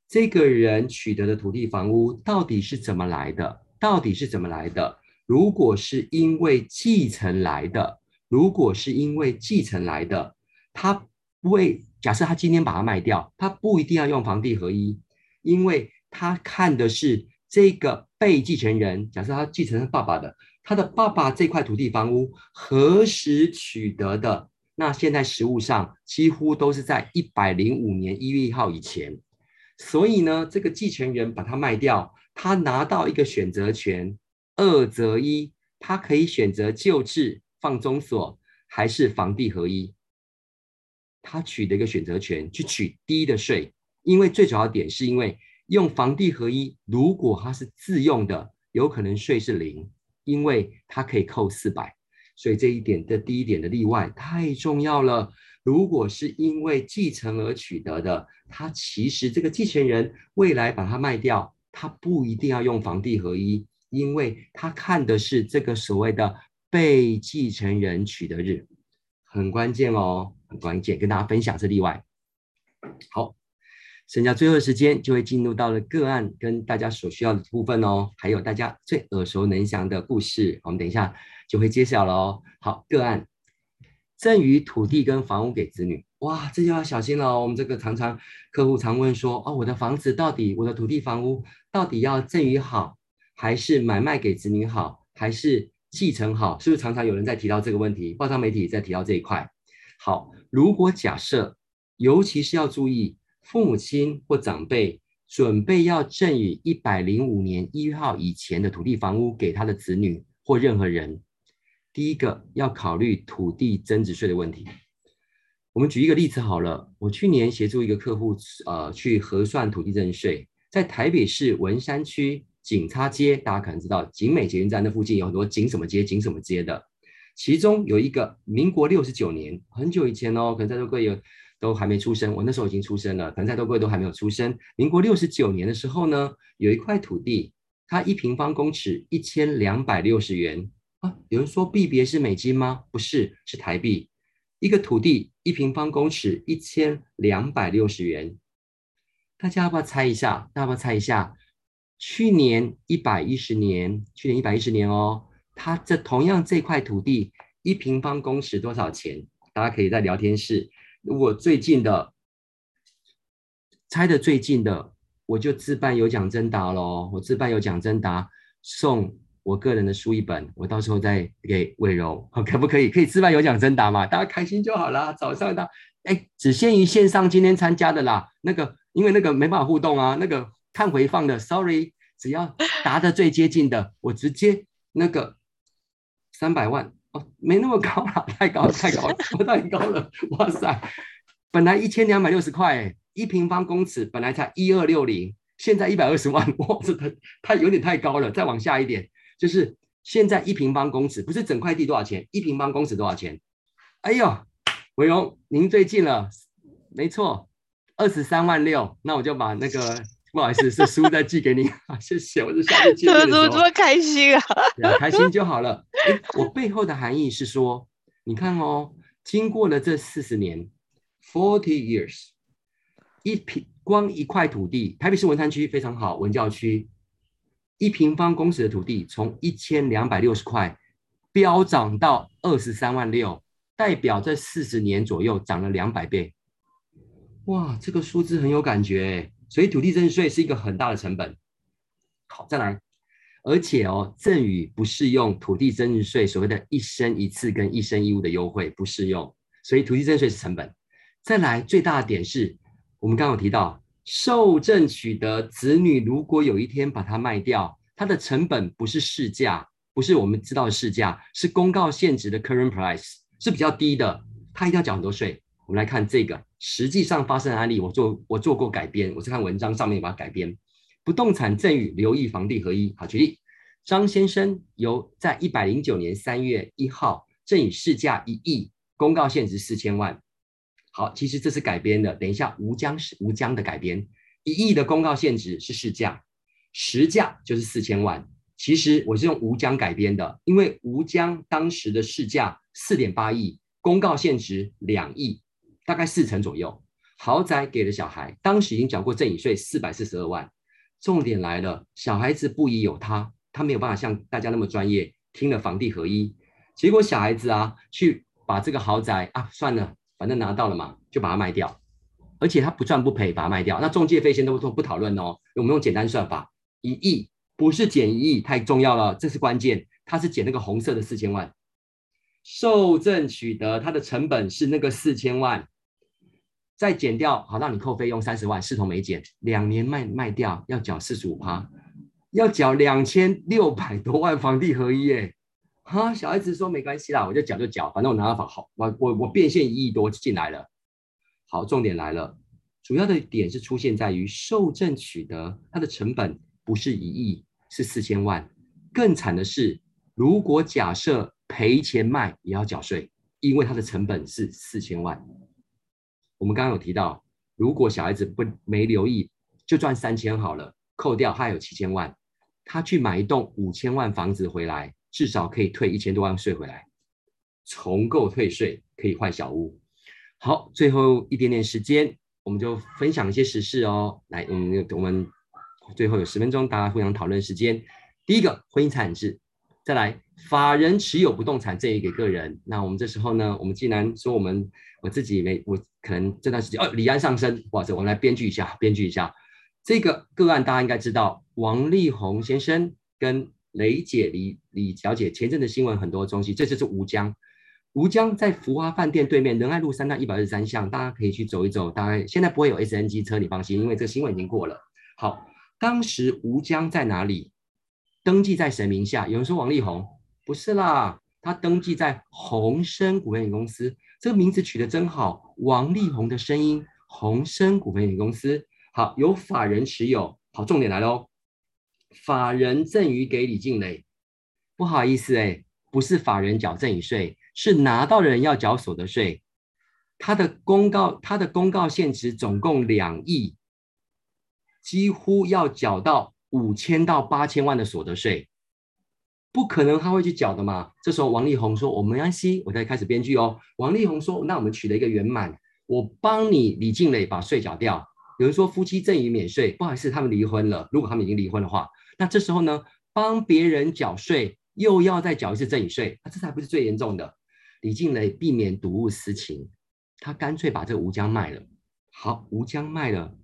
这个人取得的土地房屋到底是怎么来的？到底是怎么来的？如果是因为继承来的，如果是因为继承来的，他为假设他今天把它卖掉，他不一定要用房地合一，因为他看的是这个被继承人，假设他继承他爸爸的。他的爸爸这块土地房屋何时取得的？那现在实务上几乎都是在一百零五年一月一号以前。所以呢，这个继承人把它卖掉，他拿到一个选择权，二择一，他可以选择旧制放中所还是房地合一。他取得一个选择权去取低的税，因为最主要点是因为用房地合一，如果他是自用的，有可能税是零。因为它可以扣四百，所以这一点的第一点的例外太重要了。如果是因为继承而取得的，他其实这个继承人未来把它卖掉，他不一定要用房地合一，因为他看的是这个所谓的被继承人取得日，很关键哦，很关键，跟大家分享这例外。好，剩下最后的时间就会进入到了个案跟大家所需要的部分哦，还有大家最耳熟能详的故事，我们等一下就会揭晓了哦。好，个案赠与土地跟房屋给子女，哇，这就要小心了哦。我们这个常常客户常问说，哦，我的房子到底，我的土地房屋到底要赠与好，还是买卖给子女好，还是继承好？是不是常常有人在提到这个问题？报章媒体在提到这一块。好，如果假设，尤其是要注意。父母亲或长辈准备要赠与一百零五年一月号以前的土地房屋给他的子女或任何人，第一个要考虑土地增值税的问题。我们举一个例子好了，我去年协助一个客户，呃，去核算土地增值税，在台北市文山区警察街，大家可能知道景美捷运站那附近有很多景什么街、景什么街的，其中有一个民国六十九年，很久以前哦，可能在座各位有。都还没出生，我那时候已经出生了，可能在座各位都还没有出生。民国六十九年的时候呢，有一块土地，它一平方公尺一千两百六十元啊。有人说币别是美金吗？不是，是台币。一个土地一平方公尺一千两百六十元，大家要不要猜一下？大家要不要猜一下？去年一百一十年，去年一百一十年哦，它这同样这块土地一平方公尺多少钱？大家可以在聊天室。如果最近的猜的最近的，我就自办有奖征答喽。我自办有奖征答，送我个人的书一本，我到时候再给魏柔，可不可以？可以自办有奖征答嘛？大家开心就好啦。早上的，哎，只限于线上今天参加的啦。那个因为那个没办法互动啊，那个看回放的，sorry，只要答的最接近的，我直接那个三百万。哦，没那么高了，太高了，太高了，太高了！哇塞，本来一千两百六十块，一平方公尺本来才一二六零，现在一百二十万，哇，这太太有点太高了。再往下一点，就是现在一平方公尺不是整块地多少钱？一平方公尺多少钱？哎呦，伟荣，您最近了，没错，二十三万六，那我就把那个。不好意思，是书再寄给你啊，谢谢。我是下次见面的。怎么这么开心啊？开心就好了。我背后的含义是说，你看哦，经过了这四十年，forty years，一平光一块土地，台北市文山区非常好，文教区，一平方公尺的土地从一千两百六十块飙涨到二十三万六，代表这四十年左右涨了两百倍。哇，这个数字很有感觉。所以土地增值税是一个很大的成本。好，再来，而且哦，赠与不适用土地增值税所谓的一生一次跟一生一物的优惠不适用，所以土地增值税是成本。再来，最大的点是我们刚刚有提到，受赠取得子女如果有一天把它卖掉，它的成本不是市价，不是我们知道的市价，是公告现值的 current price 是比较低的，它一定要缴很多税。我们来看这个实际上发生的案例，我做我做过改编，我是看文章上面把它改编。不动产赠与留意房地合一。好，举例，张先生由在一百零九年三月一号赠与市价一亿，公告现值四千万。好，其实这是改编的，等一下吴江是吴江的改编，一亿的公告限值是市价，实价就是四千万。其实我是用吴江改编的，因为吴江当时的市价四点八亿，公告限值两亿。大概四成左右，豪宅给了小孩，当时已经缴过赠与税四百四十二万。重点来了，小孩子不宜有他，他没有办法像大家那么专业，听了房地合一，结果小孩子啊，去把这个豪宅啊，算了，反正拿到了嘛，就把它卖掉，而且他不赚不赔，把它卖掉。那中介费先都不不讨论哦，我们用简单算法，一亿不是减一亿，太重要了，这是关键，他是减那个红色的四千万，受赠取得它的成本是那个四千万。再减掉，好，让你扣费用三十万，视同没减。两年卖卖掉要缴四十五趴，要缴两千六百多万房地合一耶！哈，小孩子说没关系啦，我就缴就缴，反正我拿到房好，我我我变现一亿多进来了。好，重点来了，主要的点是出现在于受赠取得它的成本不是一亿，是四千万。更惨的是，如果假设赔钱卖也要缴税，因为它的成本是四千万。我们刚刚有提到，如果小孩子不没留意，就赚三千好了，扣掉他有七千万，他去买一栋五千万房子回来，至少可以退一千多万税回来，重购退税可以换小屋。好，最后一点点时间，我们就分享一些时事哦。来，我们我们最后有十分钟，大家互相讨论时间。第一个，婚姻财产制。再来，法人持有不动产赠与给个人。那我们这时候呢，我们既然说我们我自己没，我可能这段时间哦，李安上身，哇塞，我们来编剧一下，编剧一下这个个案，大家应该知道，王力宏先生跟雷姐李李小姐前阵的新闻很多东西，这就是吴江，吴江在福华饭店对面仁爱路三段一百二十三巷，大家可以去走一走。大概现在不会有 SNG 车，你放心，因为这个新闻已经过了。好，当时吴江在哪里？登记在谁名下？有人说王力宏，不是啦，他登记在宏生股份有限公司，这个名字取得真好，王力宏的声音，宏生股份有限公司，好，有法人持有，好，重点来喽，法人赠与给李静蕾，不好意思哎，不是法人缴赠与税，是拿到的人要缴所得税，他的公告，他的公告限值总共两亿，几乎要缴到。五千到八千万的所得税，不可能他会去缴的嘛？这时候王力宏说：“我没关系，我再开始编剧哦。”王力宏说：“那我们取了一个圆满，我帮你李静蕾把税缴掉。”有人说夫妻赠与免税，不好意思，他们离婚了。如果他们已经离婚的话，那这时候呢，帮别人缴税又要再缴一次赠与税，那这才不是最严重的。李静蕾避免睹物思情，他干脆把这个吴江卖了。好，吴江卖了，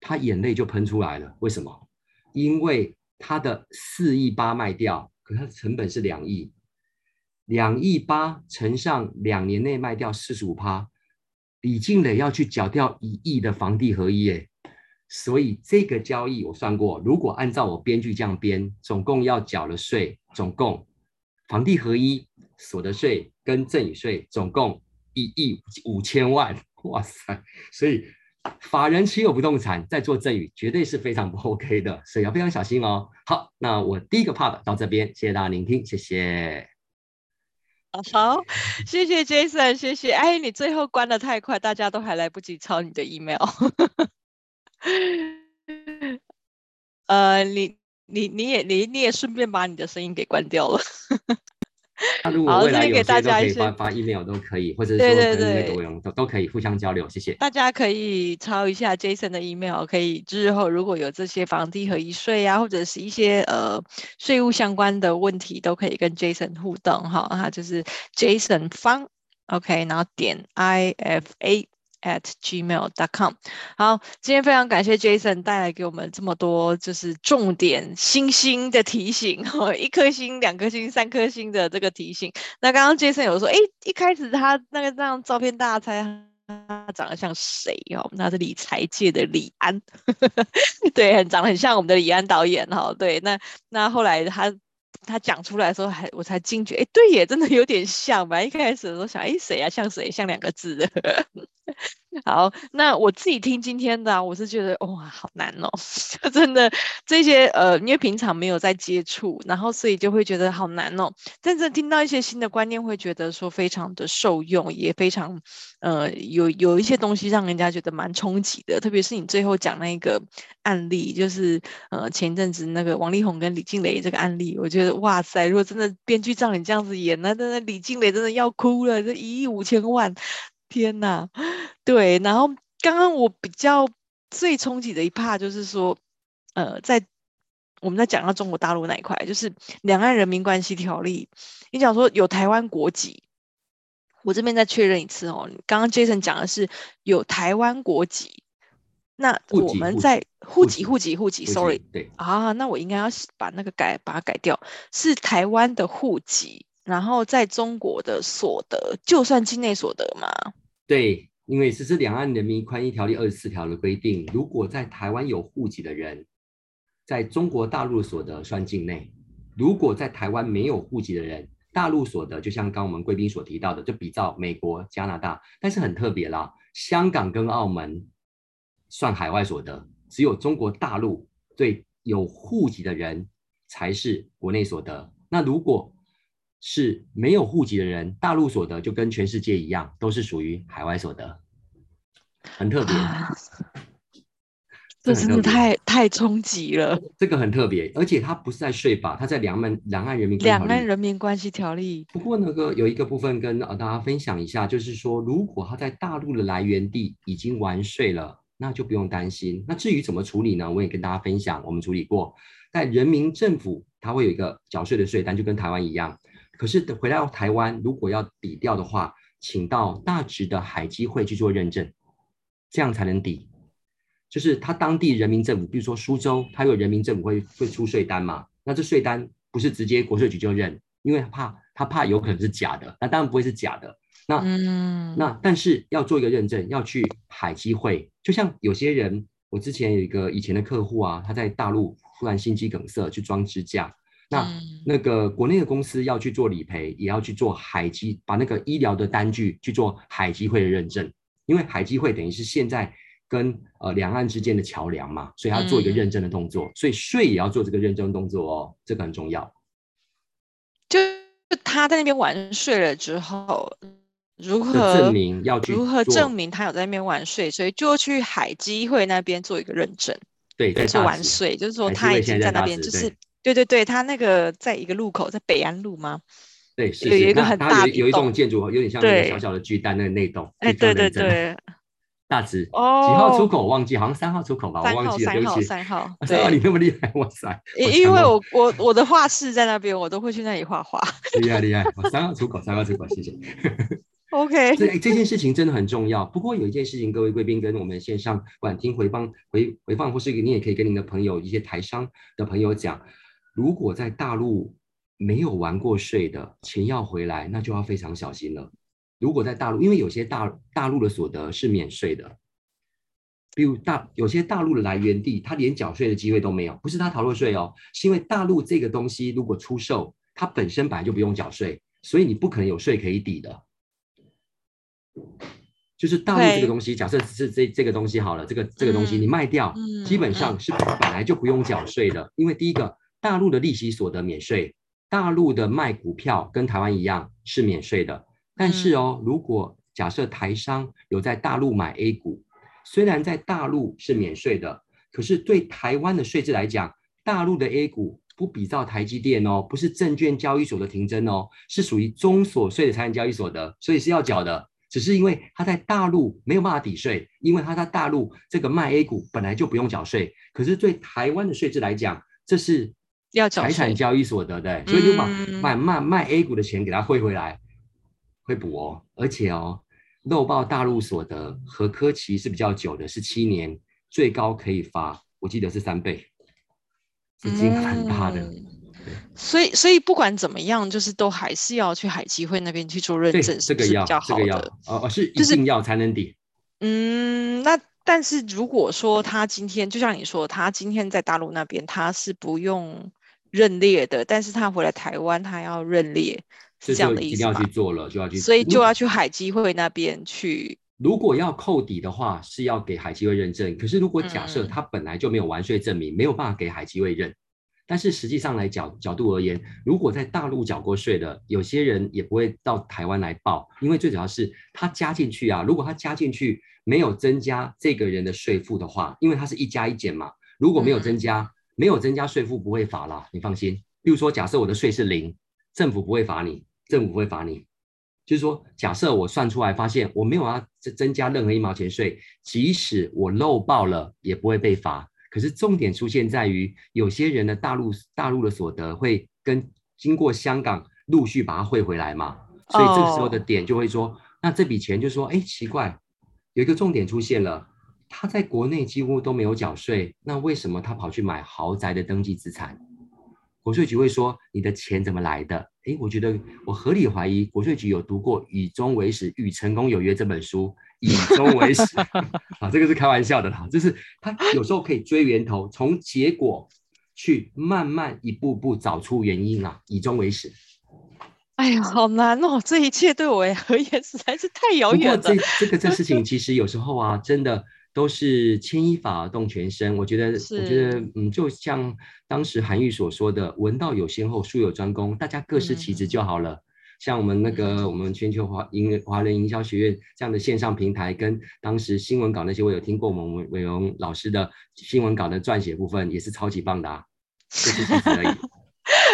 他眼泪就喷出来了。为什么？因为他的四亿八卖掉，可他的成本是两亿，两亿八乘上两年内卖掉四十五趴，李静蕾要去缴掉一亿的房地合一，哎，所以这个交易我算过，如果按照我编剧这样编，总共要缴了税，总共房地合一所得税跟赠与税总共一亿五千万，哇塞，所以。法人持有不动产在做赠与，绝对是非常不 OK 的，所以要非常小心哦。好，那我第一个 part 到这边，谢谢大家聆听，谢谢。好，谢谢 Jason，谢谢。哎，你最后关得太快，大家都还来不及抄你的 email。呃，你你你也你你也顺便把你的声音给关掉了。那如果未来有些都可以发发 email 都可以，或者说跟那个都都可以互相交流，谢谢。大家可以抄一下 Jason 的 email，可以之后如果有这些房地合一税啊，或者是一些呃税务相关的问题，都可以跟 Jason 互动哈。他就是 Jason 方，OK，然后点 IFA。At gmail.com，好，今天非常感谢 Jason 带来给我们这么多就是重点星星的提醒，哦一颗星、两颗星、三颗星的这个提醒。那刚刚 Jason 有说，哎，一开始他那个张照片，大家猜他长得像谁哦？那是理财界的李安，对，很长得很像我们的李安导演哈。对，那那后来他。他讲出来的时候，还我才惊觉，哎，对耶，真的有点像吧？一开始的时候想，哎，谁啊？像谁？像两个字的。好，那我自己听今天的啊，我是觉得哇，好难哦，就真的这些呃，因为平常没有在接触，然后所以就会觉得好难哦。但是听到一些新的观念，会觉得说非常的受用，也非常呃有有一些东西让人家觉得蛮冲击的。特别是你最后讲那个案例，就是呃前阵子那个王力宏跟李静蕾这个案例，我觉得哇塞，如果真的编剧照你这样子演，那真的李静蕾真的要哭了，这一亿五千万。天呐，对，然后刚刚我比较最冲击的一 part 就是说，呃，在我们在讲到中国大陆那一块，就是《两岸人民关系条例》，你讲说有台湾国籍，我这边再确认一次哦，刚刚 Jason 讲的是有台湾国籍，那我们在户籍户籍户籍，sorry，对。啊，那我应该要把那个改把它改掉，是台湾的户籍。然后在中国的所得，就算境内所得吗？对，因为这是《两岸人民关系条例》二十四条的规定。如果在台湾有户籍的人，在中国大陆所得算境内；如果在台湾没有户籍的人，大陆所得就像刚我们贵宾所提到的，就比照美国、加拿大。但是很特别啦，香港跟澳门算海外所得，只有中国大陆对有户籍的人才是国内所得。那如果是没有户籍的人，大陆所得就跟全世界一样，都是属于海外所得，很特别。这真的太太冲击了。这个很特别，而且它不是在税法，它在两岸两岸人民两岸人民关系条例。不过那个有一个部分跟呃大家分享一下，就是说，如果他在大陆的来源地已经完税了，那就不用担心。那至于怎么处理呢？我也跟大家分享，我们处理过，在人民政府它会有一个缴税的税单，就跟台湾一样。可是等回到台湾，如果要抵掉的话，请到大直的海基会去做认证，这样才能抵。就是他当地人民政府，比如说苏州，他有人民政府会会出税单嘛？那这税单不是直接国税局就认，因为他怕他怕有可能是假的，那当然不会是假的。那、嗯、那但是要做一个认证，要去海基会。就像有些人，我之前有一个以前的客户啊，他在大陆突然心肌梗塞去装支架，那、嗯、那个国内的公司要去做理赔，也要去做海基，把那个医疗的单据去做海基会的认证，因为海基会等于是现在。跟呃两岸之间的桥梁嘛，所以他做一个认证的动作，嗯、所以税也要做这个认证动作哦，这个很重要。就他在那边完税了之后，如何证明要去如何证明他有在那边完税，所以就去海基会那边做一个认证。对，就是完税，就是说他已经在那边，就是对对对，他那个在一个路口，在北安路吗？对，是，有一个很大的有一栋建筑，有点像那个小小的巨蛋那个内栋。哎，对对对。大直哦，几号出口我忘记，好像三号出口吧，我忘记了，对不起。三号，三号，三号，你那么厉害，哇塞！因因为我我我的画室在那边，我都会去那里画画。厉害厉害，三号出口，三号出口，谢谢。OK，这这件事情真的很重要。不过有一件事情，各位贵宾跟我们线上管听回放回回放，或是你也可以跟您的朋友、一些台商的朋友讲，如果在大陆没有完过税的钱要回来，那就要非常小心了。如果在大陆，因为有些大大陆的所得是免税的，比如大有些大陆的来源地，他连缴税的机会都没有，不是他逃漏税哦，是因为大陆这个东西如果出售，它本身本来就不用缴税，所以你不可能有税可以抵的。就是大陆这个东西，假设是这这个东西好了，这个这个东西你卖掉，基本上是本来就不用缴税的，因为第一个，大陆的利息所得免税，大陆的卖股票跟台湾一样是免税的。但是哦，如果假设台商有在大陆买 A 股，虽然在大陆是免税的，可是对台湾的税制来讲，大陆的 A 股不比照台积电哦，不是证券交易所的停征哦，是属于中所税的财产交易所得，所以是要缴的。只是因为他在大陆没有办法抵税，因为他在大陆这个卖 A 股本来就不用缴税，可是对台湾的税制来讲，这是要财产交易所得的，所以就把卖卖卖 A 股的钱给他汇回来。会补哦，而且哦，漏报大陆所得和科期是比较久的，是七年，最高可以罚，我记得是三倍，资金额很大的。嗯、所以，所以不管怎么样，就是都还是要去海基会那边去做认证，这个要比较好的。这个、要哦，是一定要才能抵。就是、嗯，那但是如果说他今天，就像你说，他今天在大陆那边他是不用认列的，但是他回来台湾他要认列。是这样的意思，一定要去做了，就要去，所以就要去海基会那边去。如果要扣抵的话，是要给海基会认证。可是如果假设他本来就没有完税证明，嗯、没有办法给海基会认。但是实际上来角角度而言，如果在大陆缴过税的，有些人也不会到台湾来报，因为最主要是他加进去啊。如果他加进去没有增加这个人的税负的话，因为他是一加一减嘛，如果没有增加，嗯、没有增加税负不会罚啦，你放心。比如说，假设我的税是零，政府不会罚你。政府不会罚你，就是说，假设我算出来发现我没有要增增加任何一毛钱税，即使我漏报了也不会被罚。可是重点出现在于，有些人的大陆大陆的所得会跟经过香港陆续把它汇回来嘛，所以这个时候的点就会说，oh. 那这笔钱就说，哎，奇怪，有一个重点出现了，他在国内几乎都没有缴税，那为什么他跑去买豪宅的登记资产？国税局会说：“你的钱怎么来的？”诶，我觉得我合理怀疑国税局有读过《以终为始，与成功有约》这本书，《以终为始 》啊，这个是开玩笑的啦，就是他有时候可以追源头，从结果去慢慢一步步找出原因啊，以终为始。哎呀，好难哦！这一切对我而言实在是太遥远了。不过这这个这事情其实有时候啊，真的。都是牵一发而动全身，我觉得，我觉得，嗯，就像当时韩愈所说的“文道有先后，术有专攻”，大家各司其职就好了。嗯、像我们那个我们全球华营华人营销学院这样的线上平台，跟当时新闻稿那些，我有听过我们伟荣老师的新闻稿的撰写部分，也是超级棒的啊，就是这样而已。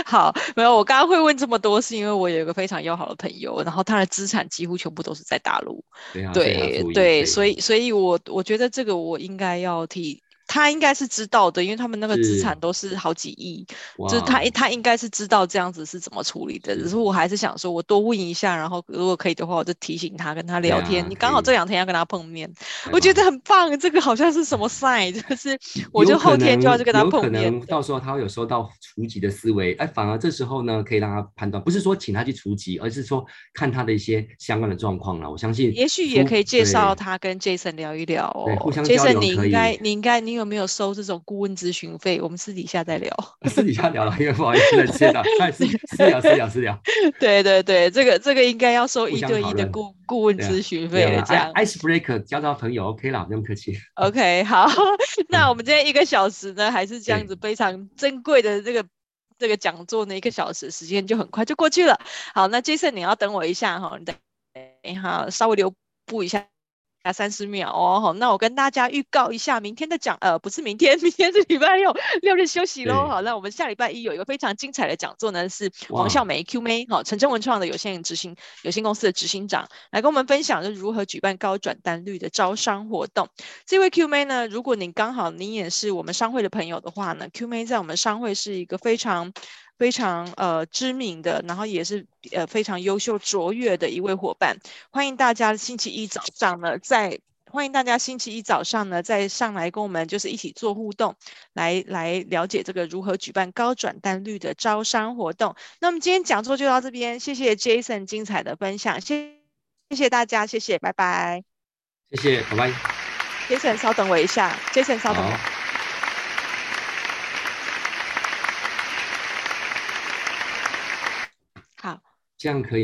好，没有，我刚刚会问这么多，是因为我有一个非常要好的朋友，然后他的资产几乎全部都是在大陆。对啊，对对，所以所以我我觉得这个我应该要替。他应该是知道的，因为他们那个资产都是好几亿，就是他他应该是知道这样子是怎么处理的。只是我还是想说，我多问一下，然后如果可以的话，我就提醒他跟他聊天。你刚好这两天要跟他碰面，我觉得很棒。这个好像是什么 sign，就是我就后天就要去跟他碰面。有可能到时候他会有收到除籍的思维，哎，反而这时候呢，可以让他判断，不是说请他去除籍，而是说看他的一些相关的状况了。我相信，也许也可以介绍他跟 Jason 聊一聊哦。Jason，你应该你应该你有没有收这种顾问咨询费？我们私底下再聊。私底下聊了，因为不好意思，了，知道，太私私聊私聊私聊。对对对，这个这个应该要收一对一的顾顾问咨询费的，这样。Ice breaker 交到朋友，OK 了，不用客气。OK，好，那我们今天一个小时呢，还是这样子非常珍贵的这个这个讲座呢，一个小时时间就很快就过去了。好，那 Jason 你要等我一下哈，你等一下稍微留步一下。啊，三十秒哦，好，那我跟大家预告一下，明天的讲，呃，不是明天，明天是礼拜六，六日休息喽。好，那我们下礼拜一有一个非常精彩的讲座呢，是黄孝梅 Q 妹，好，陈真文创的有限执行有限公司的执行长来跟我们分享，是如何举办高转单率的招商活动。这位 Q 妹呢，如果您刚好您也是我们商会的朋友的话呢，Q 妹在我们商会是一个非常。非常呃知名的，然后也是呃非常优秀卓越的一位伙伴，欢迎大家星期一早上呢，在欢迎大家星期一早上呢再上来跟我们就是一起做互动，来来了解这个如何举办高转单率的招商活动。那么今天讲座就到这边，谢谢 Jason 精彩的分享，谢谢谢大家，谢谢，拜拜，谢谢，拜拜，Jason 稍等我一下，Jason 稍等我。这样可以。